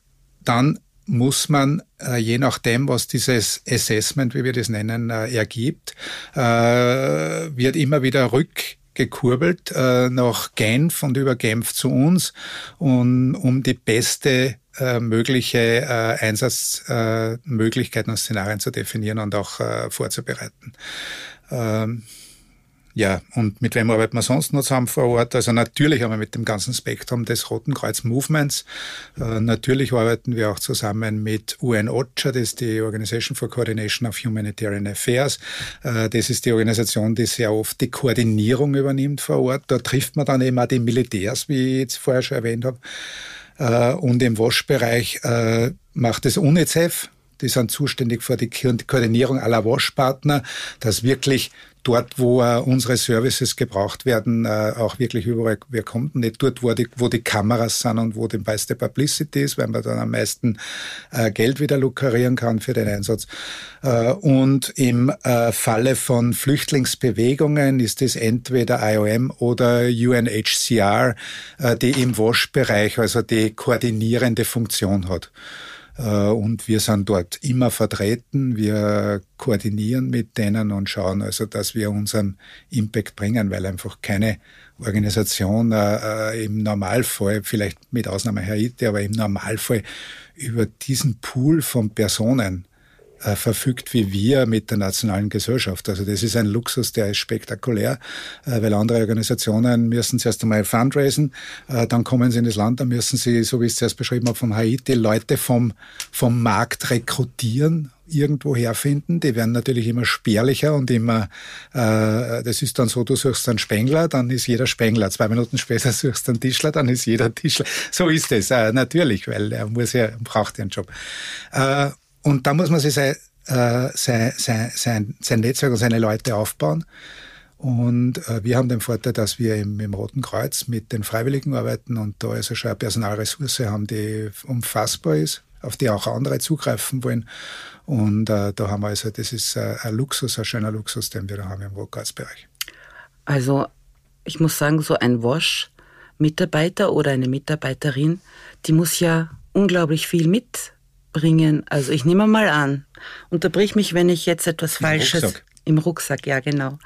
dann muss man, äh, je nachdem, was dieses Assessment, wie wir das nennen, äh, ergibt, äh, wird immer wieder rückgekurbelt äh, nach Genf und über Genf zu uns, und, um die beste äh, mögliche äh, Einsatzmöglichkeiten und Szenarien zu definieren und auch äh, vorzubereiten. Ähm, ja, und mit wem arbeiten wir sonst noch zusammen vor Ort? Also natürlich haben wir mit dem ganzen Spektrum des Roten Kreuz Movements. Äh, natürlich arbeiten wir auch zusammen mit UN-OCHA, das ist die Organization for Coordination of Humanitarian Affairs. Äh, das ist die Organisation, die sehr oft die Koordinierung übernimmt vor Ort. Da trifft man dann eben auch die Militärs, wie ich jetzt vorher schon erwähnt habe. Äh, und im Waschbereich äh, macht es UNICEF. Die sind zuständig für die Koordinierung aller Waschpartner, dass wirklich dort, wo äh, unsere Services gebraucht werden, äh, auch wirklich überall wir kommen. Nicht dort, wo die, wo die Kameras sind und wo die meiste Publicity ist, weil man dann am meisten äh, Geld wieder lukrieren kann für den Einsatz. Äh, und im äh, Falle von Flüchtlingsbewegungen ist es entweder IOM oder UNHCR, äh, die im WASH-Bereich also die koordinierende Funktion hat. Äh, und wir sind dort immer vertreten. Wir koordinieren mit denen und schauen also, dass wir unseren Impact bringen, weil einfach keine Organisation äh, äh im Normalfall, vielleicht mit Ausnahme Haiti, aber im Normalfall über diesen Pool von Personen äh, verfügt wie wir mit der nationalen Gesellschaft. Also das ist ein Luxus, der ist spektakulär, äh, weil andere Organisationen müssen zuerst einmal fundraisen, äh, dann kommen sie in das Land, dann müssen sie, so wie ich es zuerst beschrieben habe, vom Haiti Leute vom, vom Markt rekrutieren irgendwo herfinden. Die werden natürlich immer spärlicher und immer, äh, das ist dann so, du suchst einen Spengler, dann ist jeder Spengler. Zwei Minuten später suchst du einen Tischler, dann ist jeder Tischler. So ist es, äh, natürlich, weil er muss ja, braucht ja einen Job. Äh, und da muss man sich sein, äh, sein, sein, sein, sein Netzwerk und seine Leute aufbauen. Und äh, wir haben den Vorteil, dass wir im, im Roten Kreuz mit den Freiwilligen arbeiten und da also schon eine Personalressource haben, die unfassbar ist, auf die auch andere zugreifen wollen. Und äh, da haben wir also, das ist äh, ein Luxus, ein schöner Luxus, den wir da haben im Rotkreuzbereich. Also ich muss sagen, so ein Wasch-Mitarbeiter oder eine Mitarbeiterin, die muss ja unglaublich viel mit bringen. Also ich nehme mal an, unterbrich mich, wenn ich jetzt etwas Im Falsches Rucksack. im Rucksack, ja genau.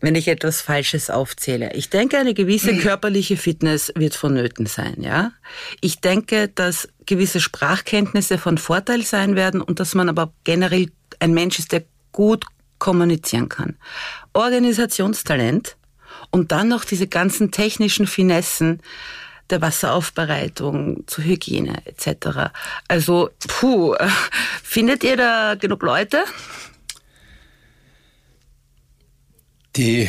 Wenn ich etwas Falsches aufzähle. Ich denke, eine gewisse körperliche Fitness wird vonnöten sein, ja. Ich denke, dass gewisse Sprachkenntnisse von Vorteil sein werden und dass man aber generell ein Mensch ist, der gut kommunizieren kann. Organisationstalent und dann noch diese ganzen technischen Finessen, der Wasseraufbereitung, zur Hygiene etc. Also, puh, findet ihr da genug Leute? Die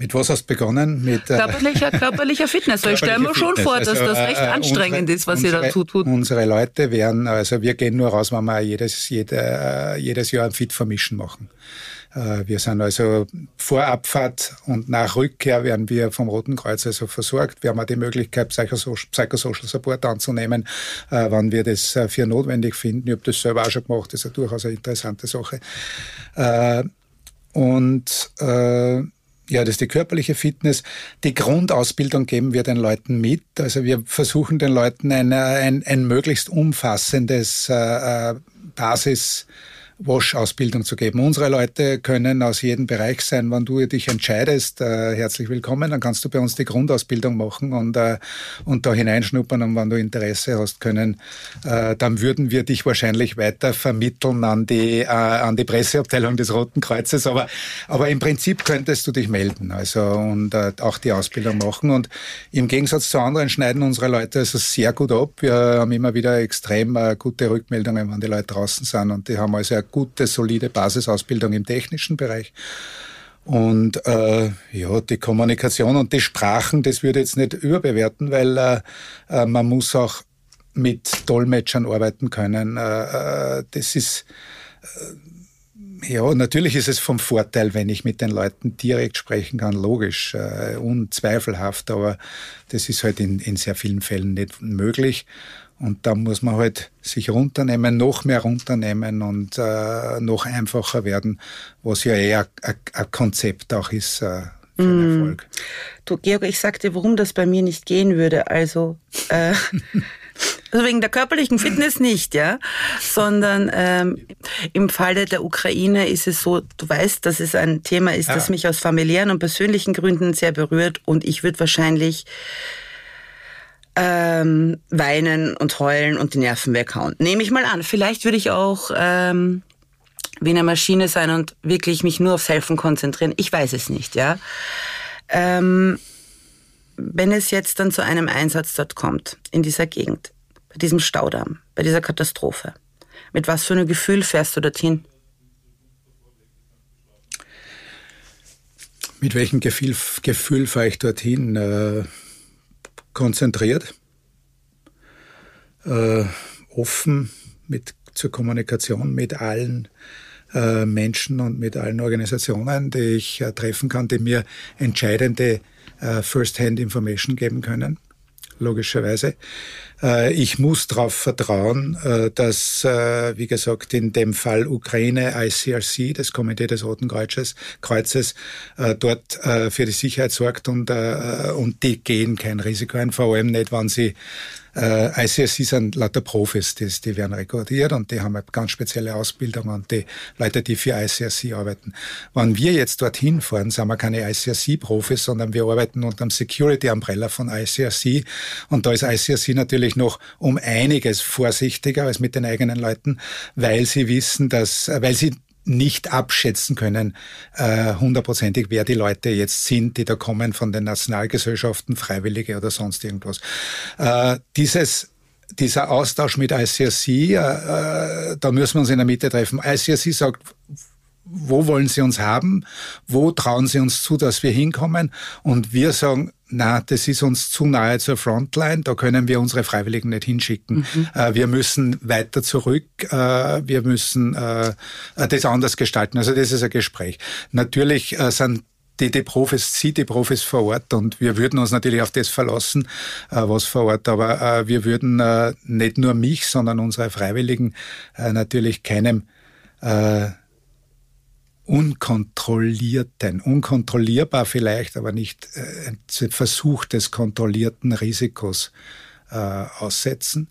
mit was hast du begonnen? Mit äh, körperlicher, körperlicher Fitness. ich stelle mir schon vor, dass also, das recht äh, anstrengend unsere, ist, was unsere, ihr da tut. Unsere Leute werden, also wir gehen nur raus, wenn wir jedes, jede, äh, jedes Jahr ein Fit vermischen machen. Äh, wir sind also vor Abfahrt und nach Rückkehr werden wir vom Roten Kreuz also versorgt. Wir haben auch die Möglichkeit, Psychosocial Support anzunehmen, äh, wann wir das äh, für notwendig finden. Ich habe das selber auch schon gemacht, das ist ja durchaus eine interessante Sache. Und ja, das ist die körperliche Fitness. Die Grundausbildung geben wir den Leuten mit. Also wir versuchen den Leuten ein, ein, ein möglichst umfassendes äh, Basis Wash-Ausbildung zu geben. Unsere Leute können aus jedem Bereich sein. Wenn du dich entscheidest, äh, herzlich willkommen, dann kannst du bei uns die Grundausbildung machen und, äh, und da hineinschnuppern. Und wenn du Interesse hast, können, äh, dann würden wir dich wahrscheinlich weiter vermitteln an die, äh, an die Presseabteilung des Roten Kreuzes. Aber, aber im Prinzip könntest du dich melden also, und äh, auch die Ausbildung machen. Und im Gegensatz zu anderen schneiden unsere Leute also sehr gut ab. Wir haben immer wieder extrem äh, gute Rückmeldungen, wenn die Leute draußen sind. Und die haben also eine gute, solide Basisausbildung im technischen Bereich. Und äh, ja, die Kommunikation und die Sprachen, das würde ich jetzt nicht überbewerten, weil äh, äh, man muss auch mit Dolmetschern arbeiten können. Äh, äh das ist äh, ja, natürlich ist es vom Vorteil, wenn ich mit den Leuten direkt sprechen kann, logisch, äh, unzweifelhaft, aber das ist halt in, in sehr vielen Fällen nicht möglich. Und da muss man halt sich runternehmen, noch mehr runternehmen und äh, noch einfacher werden, was ja eher ein Konzept auch ist äh, für den mm. Erfolg. Du, Georg, ich sagte, warum das bei mir nicht gehen würde. Also, äh, also wegen der körperlichen Fitness nicht, ja, sondern ähm, im Falle der Ukraine ist es so, du weißt, dass es ein Thema ist, ja. das mich aus familiären und persönlichen Gründen sehr berührt und ich würde wahrscheinlich ähm, weinen und heulen und die Nerven weghauen. Nehme ich mal an. Vielleicht würde ich auch ähm, wie eine Maschine sein und wirklich mich nur aufs Helfen konzentrieren. Ich weiß es nicht, ja. Ähm, wenn es jetzt dann zu einem Einsatz dort kommt, in dieser Gegend, bei diesem Staudamm, bei dieser Katastrophe, mit was für einem Gefühl fährst du dorthin? Mit welchem Gefühl, Gefühl fahre ich dorthin? Äh, konzentriert, äh, offen mit, zur Kommunikation mit allen äh, Menschen und mit allen Organisationen, die ich äh, treffen kann, die mir entscheidende äh, First-Hand-Information geben können logischerweise. Äh, ich muss darauf vertrauen, äh, dass, äh, wie gesagt, in dem Fall Ukraine ICRC, das Komitee des Roten Kreuzes, Kreuzes dort für die Sicherheit sorgt und, und die gehen kein Risiko ein, vor allem nicht, wenn sie äh, ICSC sind lauter Profis, die, die werden rekordiert und die haben eine ganz spezielle Ausbildung und die Leute, die für ICSC arbeiten. Wenn wir jetzt dorthin fahren, sind wir keine ICSC-Profis, sondern wir arbeiten unter dem Security-Umbrella von ICSC und da ist ICSC natürlich noch um einiges vorsichtiger als mit den eigenen Leuten, weil sie wissen, dass, weil sie nicht abschätzen können, äh, hundertprozentig, wer die Leute jetzt sind, die da kommen von den Nationalgesellschaften, Freiwillige oder sonst irgendwas. Äh, dieses dieser Austausch mit ICRC, äh, äh, da müssen wir uns in der Mitte treffen. ICRC sagt, wo wollen Sie uns haben? Wo trauen Sie uns zu, dass wir hinkommen? Und wir sagen, na, das ist uns zu nahe zur Frontline, da können wir unsere Freiwilligen nicht hinschicken. Mhm. Äh, wir müssen weiter zurück, äh, wir müssen äh, das anders gestalten. Also das ist ein Gespräch. Natürlich sind die, die Profis, sie die Profis vor Ort und wir würden uns natürlich auf das verlassen, was vor Ort, aber wir würden nicht nur mich, sondern unsere Freiwilligen natürlich keinem unkontrollierten, unkontrollierbar vielleicht, aber nicht äh, Versuch des kontrollierten Risikos äh, aussetzen.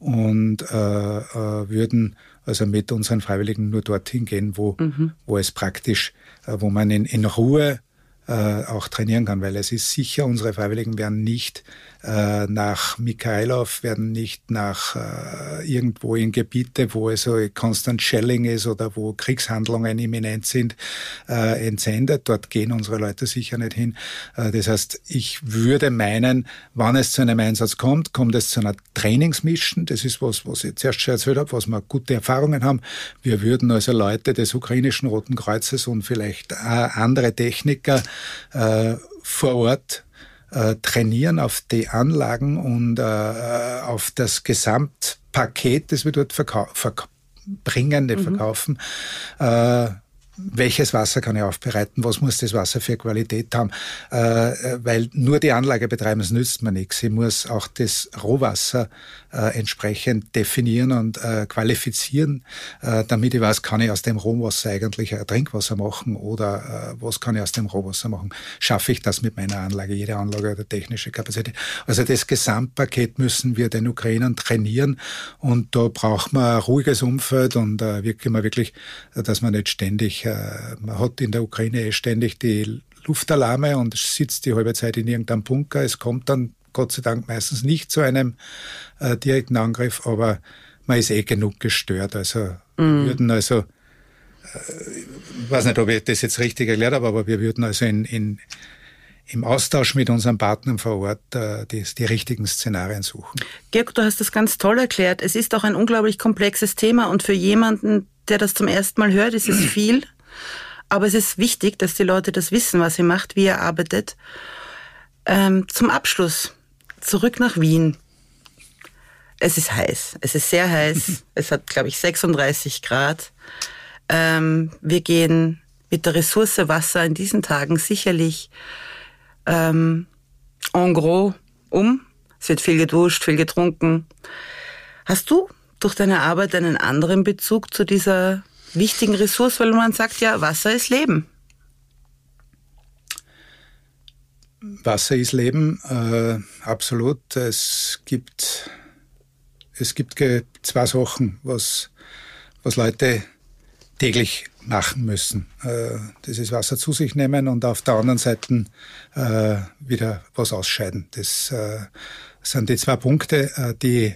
Und äh, äh, würden also mit unseren Freiwilligen nur dorthin gehen, wo, mhm. wo es praktisch, äh, wo man in, in Ruhe äh, auch trainieren kann, weil es ist sicher, unsere Freiwilligen werden nicht äh, nach Mikhailov, werden nicht nach äh, irgendwo in Gebiete, wo es so Constant Shelling ist oder wo Kriegshandlungen imminent sind, äh, entsendet. Dort gehen unsere Leute sicher nicht hin. Äh, das heißt, ich würde meinen, wann es zu einem Einsatz kommt, kommt es zu einer Trainingsmission. Das ist was, was ich zuerst schon erzählt habe, was wir gute Erfahrungen haben. Wir würden also Leute des ukrainischen Roten Kreuzes und vielleicht äh, andere Techniker vor Ort äh, trainieren auf die Anlagen und äh, auf das Gesamtpaket, das wir dort verkau verk bringen, mhm. verkaufen. Äh, welches Wasser kann ich aufbereiten, was muss das Wasser für Qualität haben, äh, weil nur die Anlage betreiben, das nützt mir nichts. Ich muss auch das Rohwasser äh, entsprechend definieren und äh, qualifizieren, äh, damit ich weiß, kann ich aus dem Rohwasser eigentlich ein Trinkwasser machen oder äh, was kann ich aus dem Rohwasser machen. Schaffe ich das mit meiner Anlage, jede Anlage oder technische Kapazität. Also das Gesamtpaket müssen wir den Ukrainern trainieren und da braucht man ein ruhiges Umfeld und äh, wirklich mal wirklich, dass man nicht ständig äh, man hat in der Ukraine ständig die Luftalarme und sitzt die halbe Zeit in irgendeinem Bunker. Es kommt dann Gott sei Dank meistens nicht zu einem äh, direkten Angriff, aber man ist eh genug gestört. Also mhm. würden also, äh, weiß nicht, ob ich das jetzt richtig erklärt habe, aber wir würden also in, in im Austausch mit unseren Partnern vor Ort äh, die, die richtigen Szenarien suchen. Georg, du hast das ganz toll erklärt. Es ist auch ein unglaublich komplexes Thema und für jemanden, der das zum ersten Mal hört, ist es viel. Aber es ist wichtig, dass die Leute das wissen, was ihr macht, wie ihr arbeitet. Ähm, zum Abschluss, zurück nach Wien. Es ist heiß. Es ist sehr heiß. es hat, glaube ich, 36 Grad. Ähm, wir gehen mit der Ressource Wasser in diesen Tagen sicherlich ähm, en gros um. Es wird viel geduscht, viel getrunken. Hast du durch deine Arbeit einen anderen Bezug zu dieser wichtigen Ressource, weil man sagt ja, Wasser ist Leben. Wasser ist Leben, äh, absolut. Es gibt, es gibt zwei Sachen, was, was Leute täglich machen müssen. Äh, das ist Wasser zu sich nehmen und auf der anderen Seite äh, wieder was ausscheiden. Das äh, sind die zwei Punkte, äh, die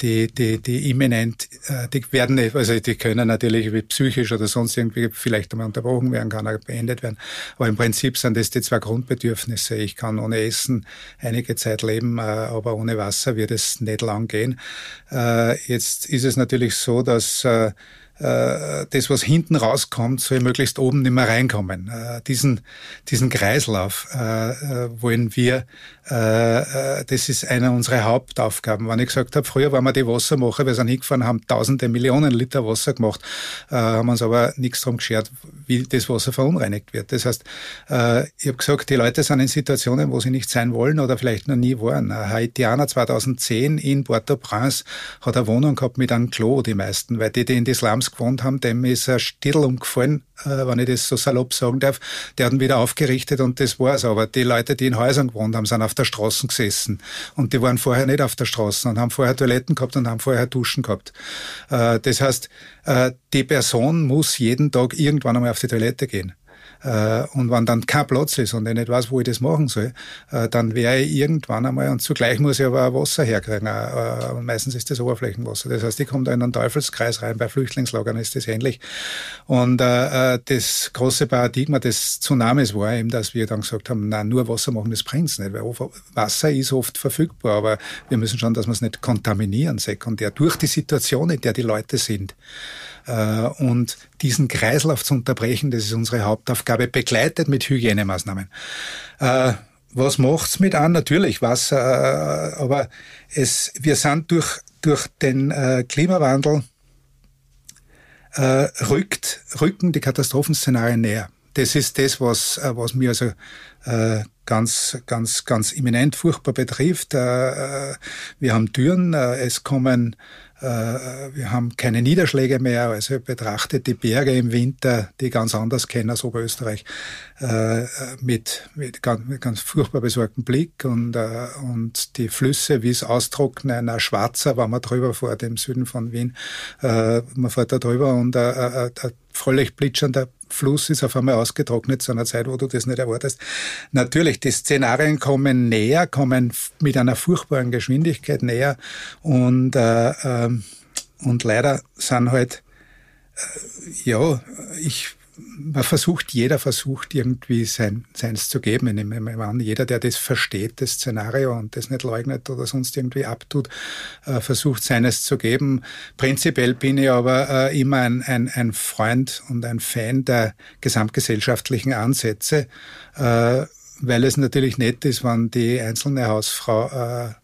die, die, die imminent, äh, die werden, also die können natürlich psychisch oder sonst irgendwie vielleicht einmal unterbrochen werden, kann auch beendet werden. Aber im Prinzip sind das die zwei Grundbedürfnisse. Ich kann ohne Essen einige Zeit leben, äh, aber ohne Wasser wird es nicht lang gehen. Jetzt ist es natürlich so, dass äh, das, was hinten rauskommt, soll möglichst oben nicht mehr reinkommen. Äh, diesen, diesen Kreislauf äh, äh wollen wir, äh, äh, das ist eine unserer Hauptaufgaben. Wenn ich gesagt habe, früher waren wir die Wassermacher, wir sind hingefahren, haben tausende Millionen Liter Wasser gemacht, äh, haben uns aber nichts darum geschert, wie das Wasser verunreinigt wird. Das heißt, äh, ich habe gesagt, die Leute sind in Situationen, wo sie nicht sein wollen oder vielleicht noch nie waren. Ein Haitianer 2010 in Port-au-Prince hat eine Wohnung gehabt mit einem Klo, die meisten, weil die, die in die Slums gewohnt haben, dem ist ein Stirl umgefallen, äh, wenn ich das so salopp sagen darf. Der hat ihn wieder aufgerichtet und das war's. Aber die Leute, die in Häusern gewohnt haben, sind auf der Straße gesessen. Und die waren vorher nicht auf der Straße und haben vorher Toiletten gehabt und haben vorher Duschen gehabt. Äh, das heißt, äh, die Person muss jeden Tag irgendwann einmal auf die Toilette gehen. Äh, und wenn dann kein Platz ist und ich nicht weiß, wo ich das machen soll, äh, dann wäre ich irgendwann einmal, und zugleich muss ich aber Wasser herkriegen. Äh, und meistens ist das Oberflächenwasser. Das heißt, ich komme da in einen Teufelskreis rein. Bei Flüchtlingslagern ist das ähnlich. Und das große Paradigma des Tsunamis war eben, dass wir dann gesagt haben, na nur Wasser machen, das bringt's nicht. Weil Wasser ist oft verfügbar, aber wir müssen schauen, dass wir es nicht kontaminieren sekundär durch die Situation, in der die Leute sind. Äh, und diesen Kreislauf zu unterbrechen, das ist unsere Hauptaufgabe, begleitet mit Hygienemaßnahmen. Äh, was macht's mit an? Natürlich Wasser, äh, aber es, wir sind durch, durch den Klimawandel rückt, rücken die Katastrophenszenarien näher. Das ist das, was, was mir also ganz, ganz, ganz imminent furchtbar betrifft. wir haben Türen, es kommen wir haben keine Niederschläge mehr, also betrachtet die Berge im Winter, die ganz anders kennen als Oberösterreich, äh, mit, mit ganz, mit ganz furchtbar besorgtem Blick und, äh, und die Flüsse, wie es austrocknen, ein schwarzer, wenn man drüber fährt im Süden von Wien, man fährt da drüber und ein fröhlich plitschernder Fluss ist auf einmal ausgetrocknet zu einer Zeit, wo du das nicht erwartest. Natürlich, die Szenarien kommen näher, kommen mit einer furchtbaren Geschwindigkeit näher und, äh, äh, und leider sind halt, äh, ja, ich man versucht, jeder versucht irgendwie sein, seins zu geben. Ich nehme an, jeder, der das versteht, das Szenario und das nicht leugnet oder sonst irgendwie abtut, äh, versucht seines zu geben. Prinzipiell bin ich aber äh, immer ein, ein, ein Freund und ein Fan der gesamtgesellschaftlichen Ansätze, äh, weil es natürlich nett ist, wenn die einzelne Hausfrau äh,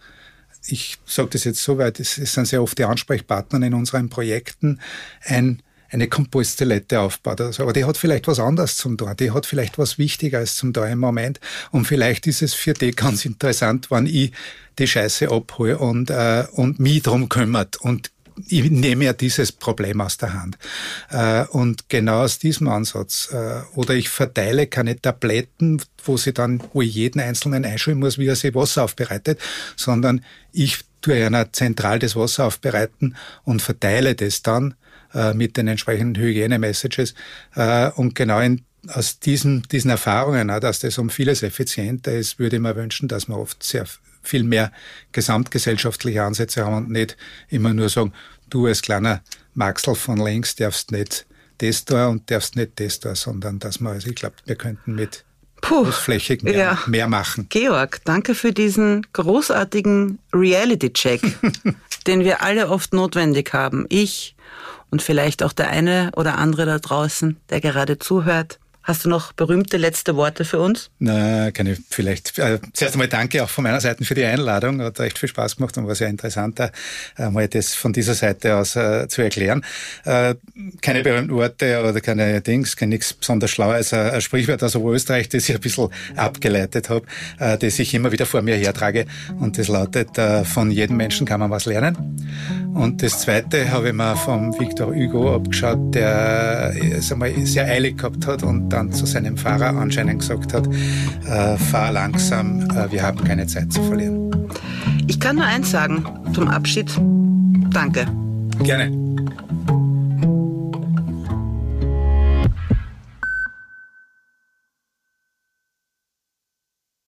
ich sage das jetzt so, weil das sind sehr oft die Ansprechpartner in unseren Projekten, ein eine Komposttoilette aufbaut oder so. Aber die hat vielleicht was anderes zum tun. Die hat vielleicht was Wichtigeres zum tun im Moment. Und vielleicht ist es für die ganz interessant, wenn ich die Scheiße abhole und, äh, und mich drum kümmert und ich nehme ja dieses Problem aus der Hand. Äh, und genau aus diesem Ansatz. Äh, oder ich verteile keine Tabletten, wo sie dann, wo ich jeden Einzelnen einschauen muss, wie er sich Wasser aufbereitet, sondern ich tue ja zentral das Wasser aufbereiten und verteile das dann äh, mit den entsprechenden Hygiene-Messages. Äh, und genau in, aus diesen, diesen Erfahrungen, dass das um vieles effizienter ist, würde ich mir wünschen, dass man oft sehr viel mehr gesamtgesellschaftliche Ansätze haben und nicht immer nur sagen, du als kleiner Maxel von links darfst nicht das da und darfst nicht das da, sondern dass man, also ich glaube, wir könnten mit Puh, großflächig mehr, ja. mehr machen. Georg, danke für diesen großartigen Reality-Check, den wir alle oft notwendig haben. Ich und vielleicht auch der eine oder andere da draußen, der gerade zuhört. Hast du noch berühmte letzte Worte für uns? Na, ich vielleicht. Äh, zuerst einmal danke auch von meiner Seite für die Einladung. Hat echt viel Spaß gemacht und war sehr interessant, äh, mal das von dieser Seite aus äh, zu erklären. Äh, keine berühmten Worte oder keine Dings, kein nichts besonders Schlaues. Äh, ein Sprichwort aus Österreich, das ich ein bisschen abgeleitet habe, äh, das ich immer wieder vor mir hertrage. Und das lautet, von jedem Menschen kann man was lernen. Und das Zweite habe ich mir vom Victor Hugo abgeschaut, der mal, sehr eilig gehabt hat und dann zu seinem Fahrer anscheinend gesagt hat, äh, fahr langsam, äh, wir haben keine Zeit zu verlieren. Ich kann nur eins sagen zum Abschied. Danke. Gerne.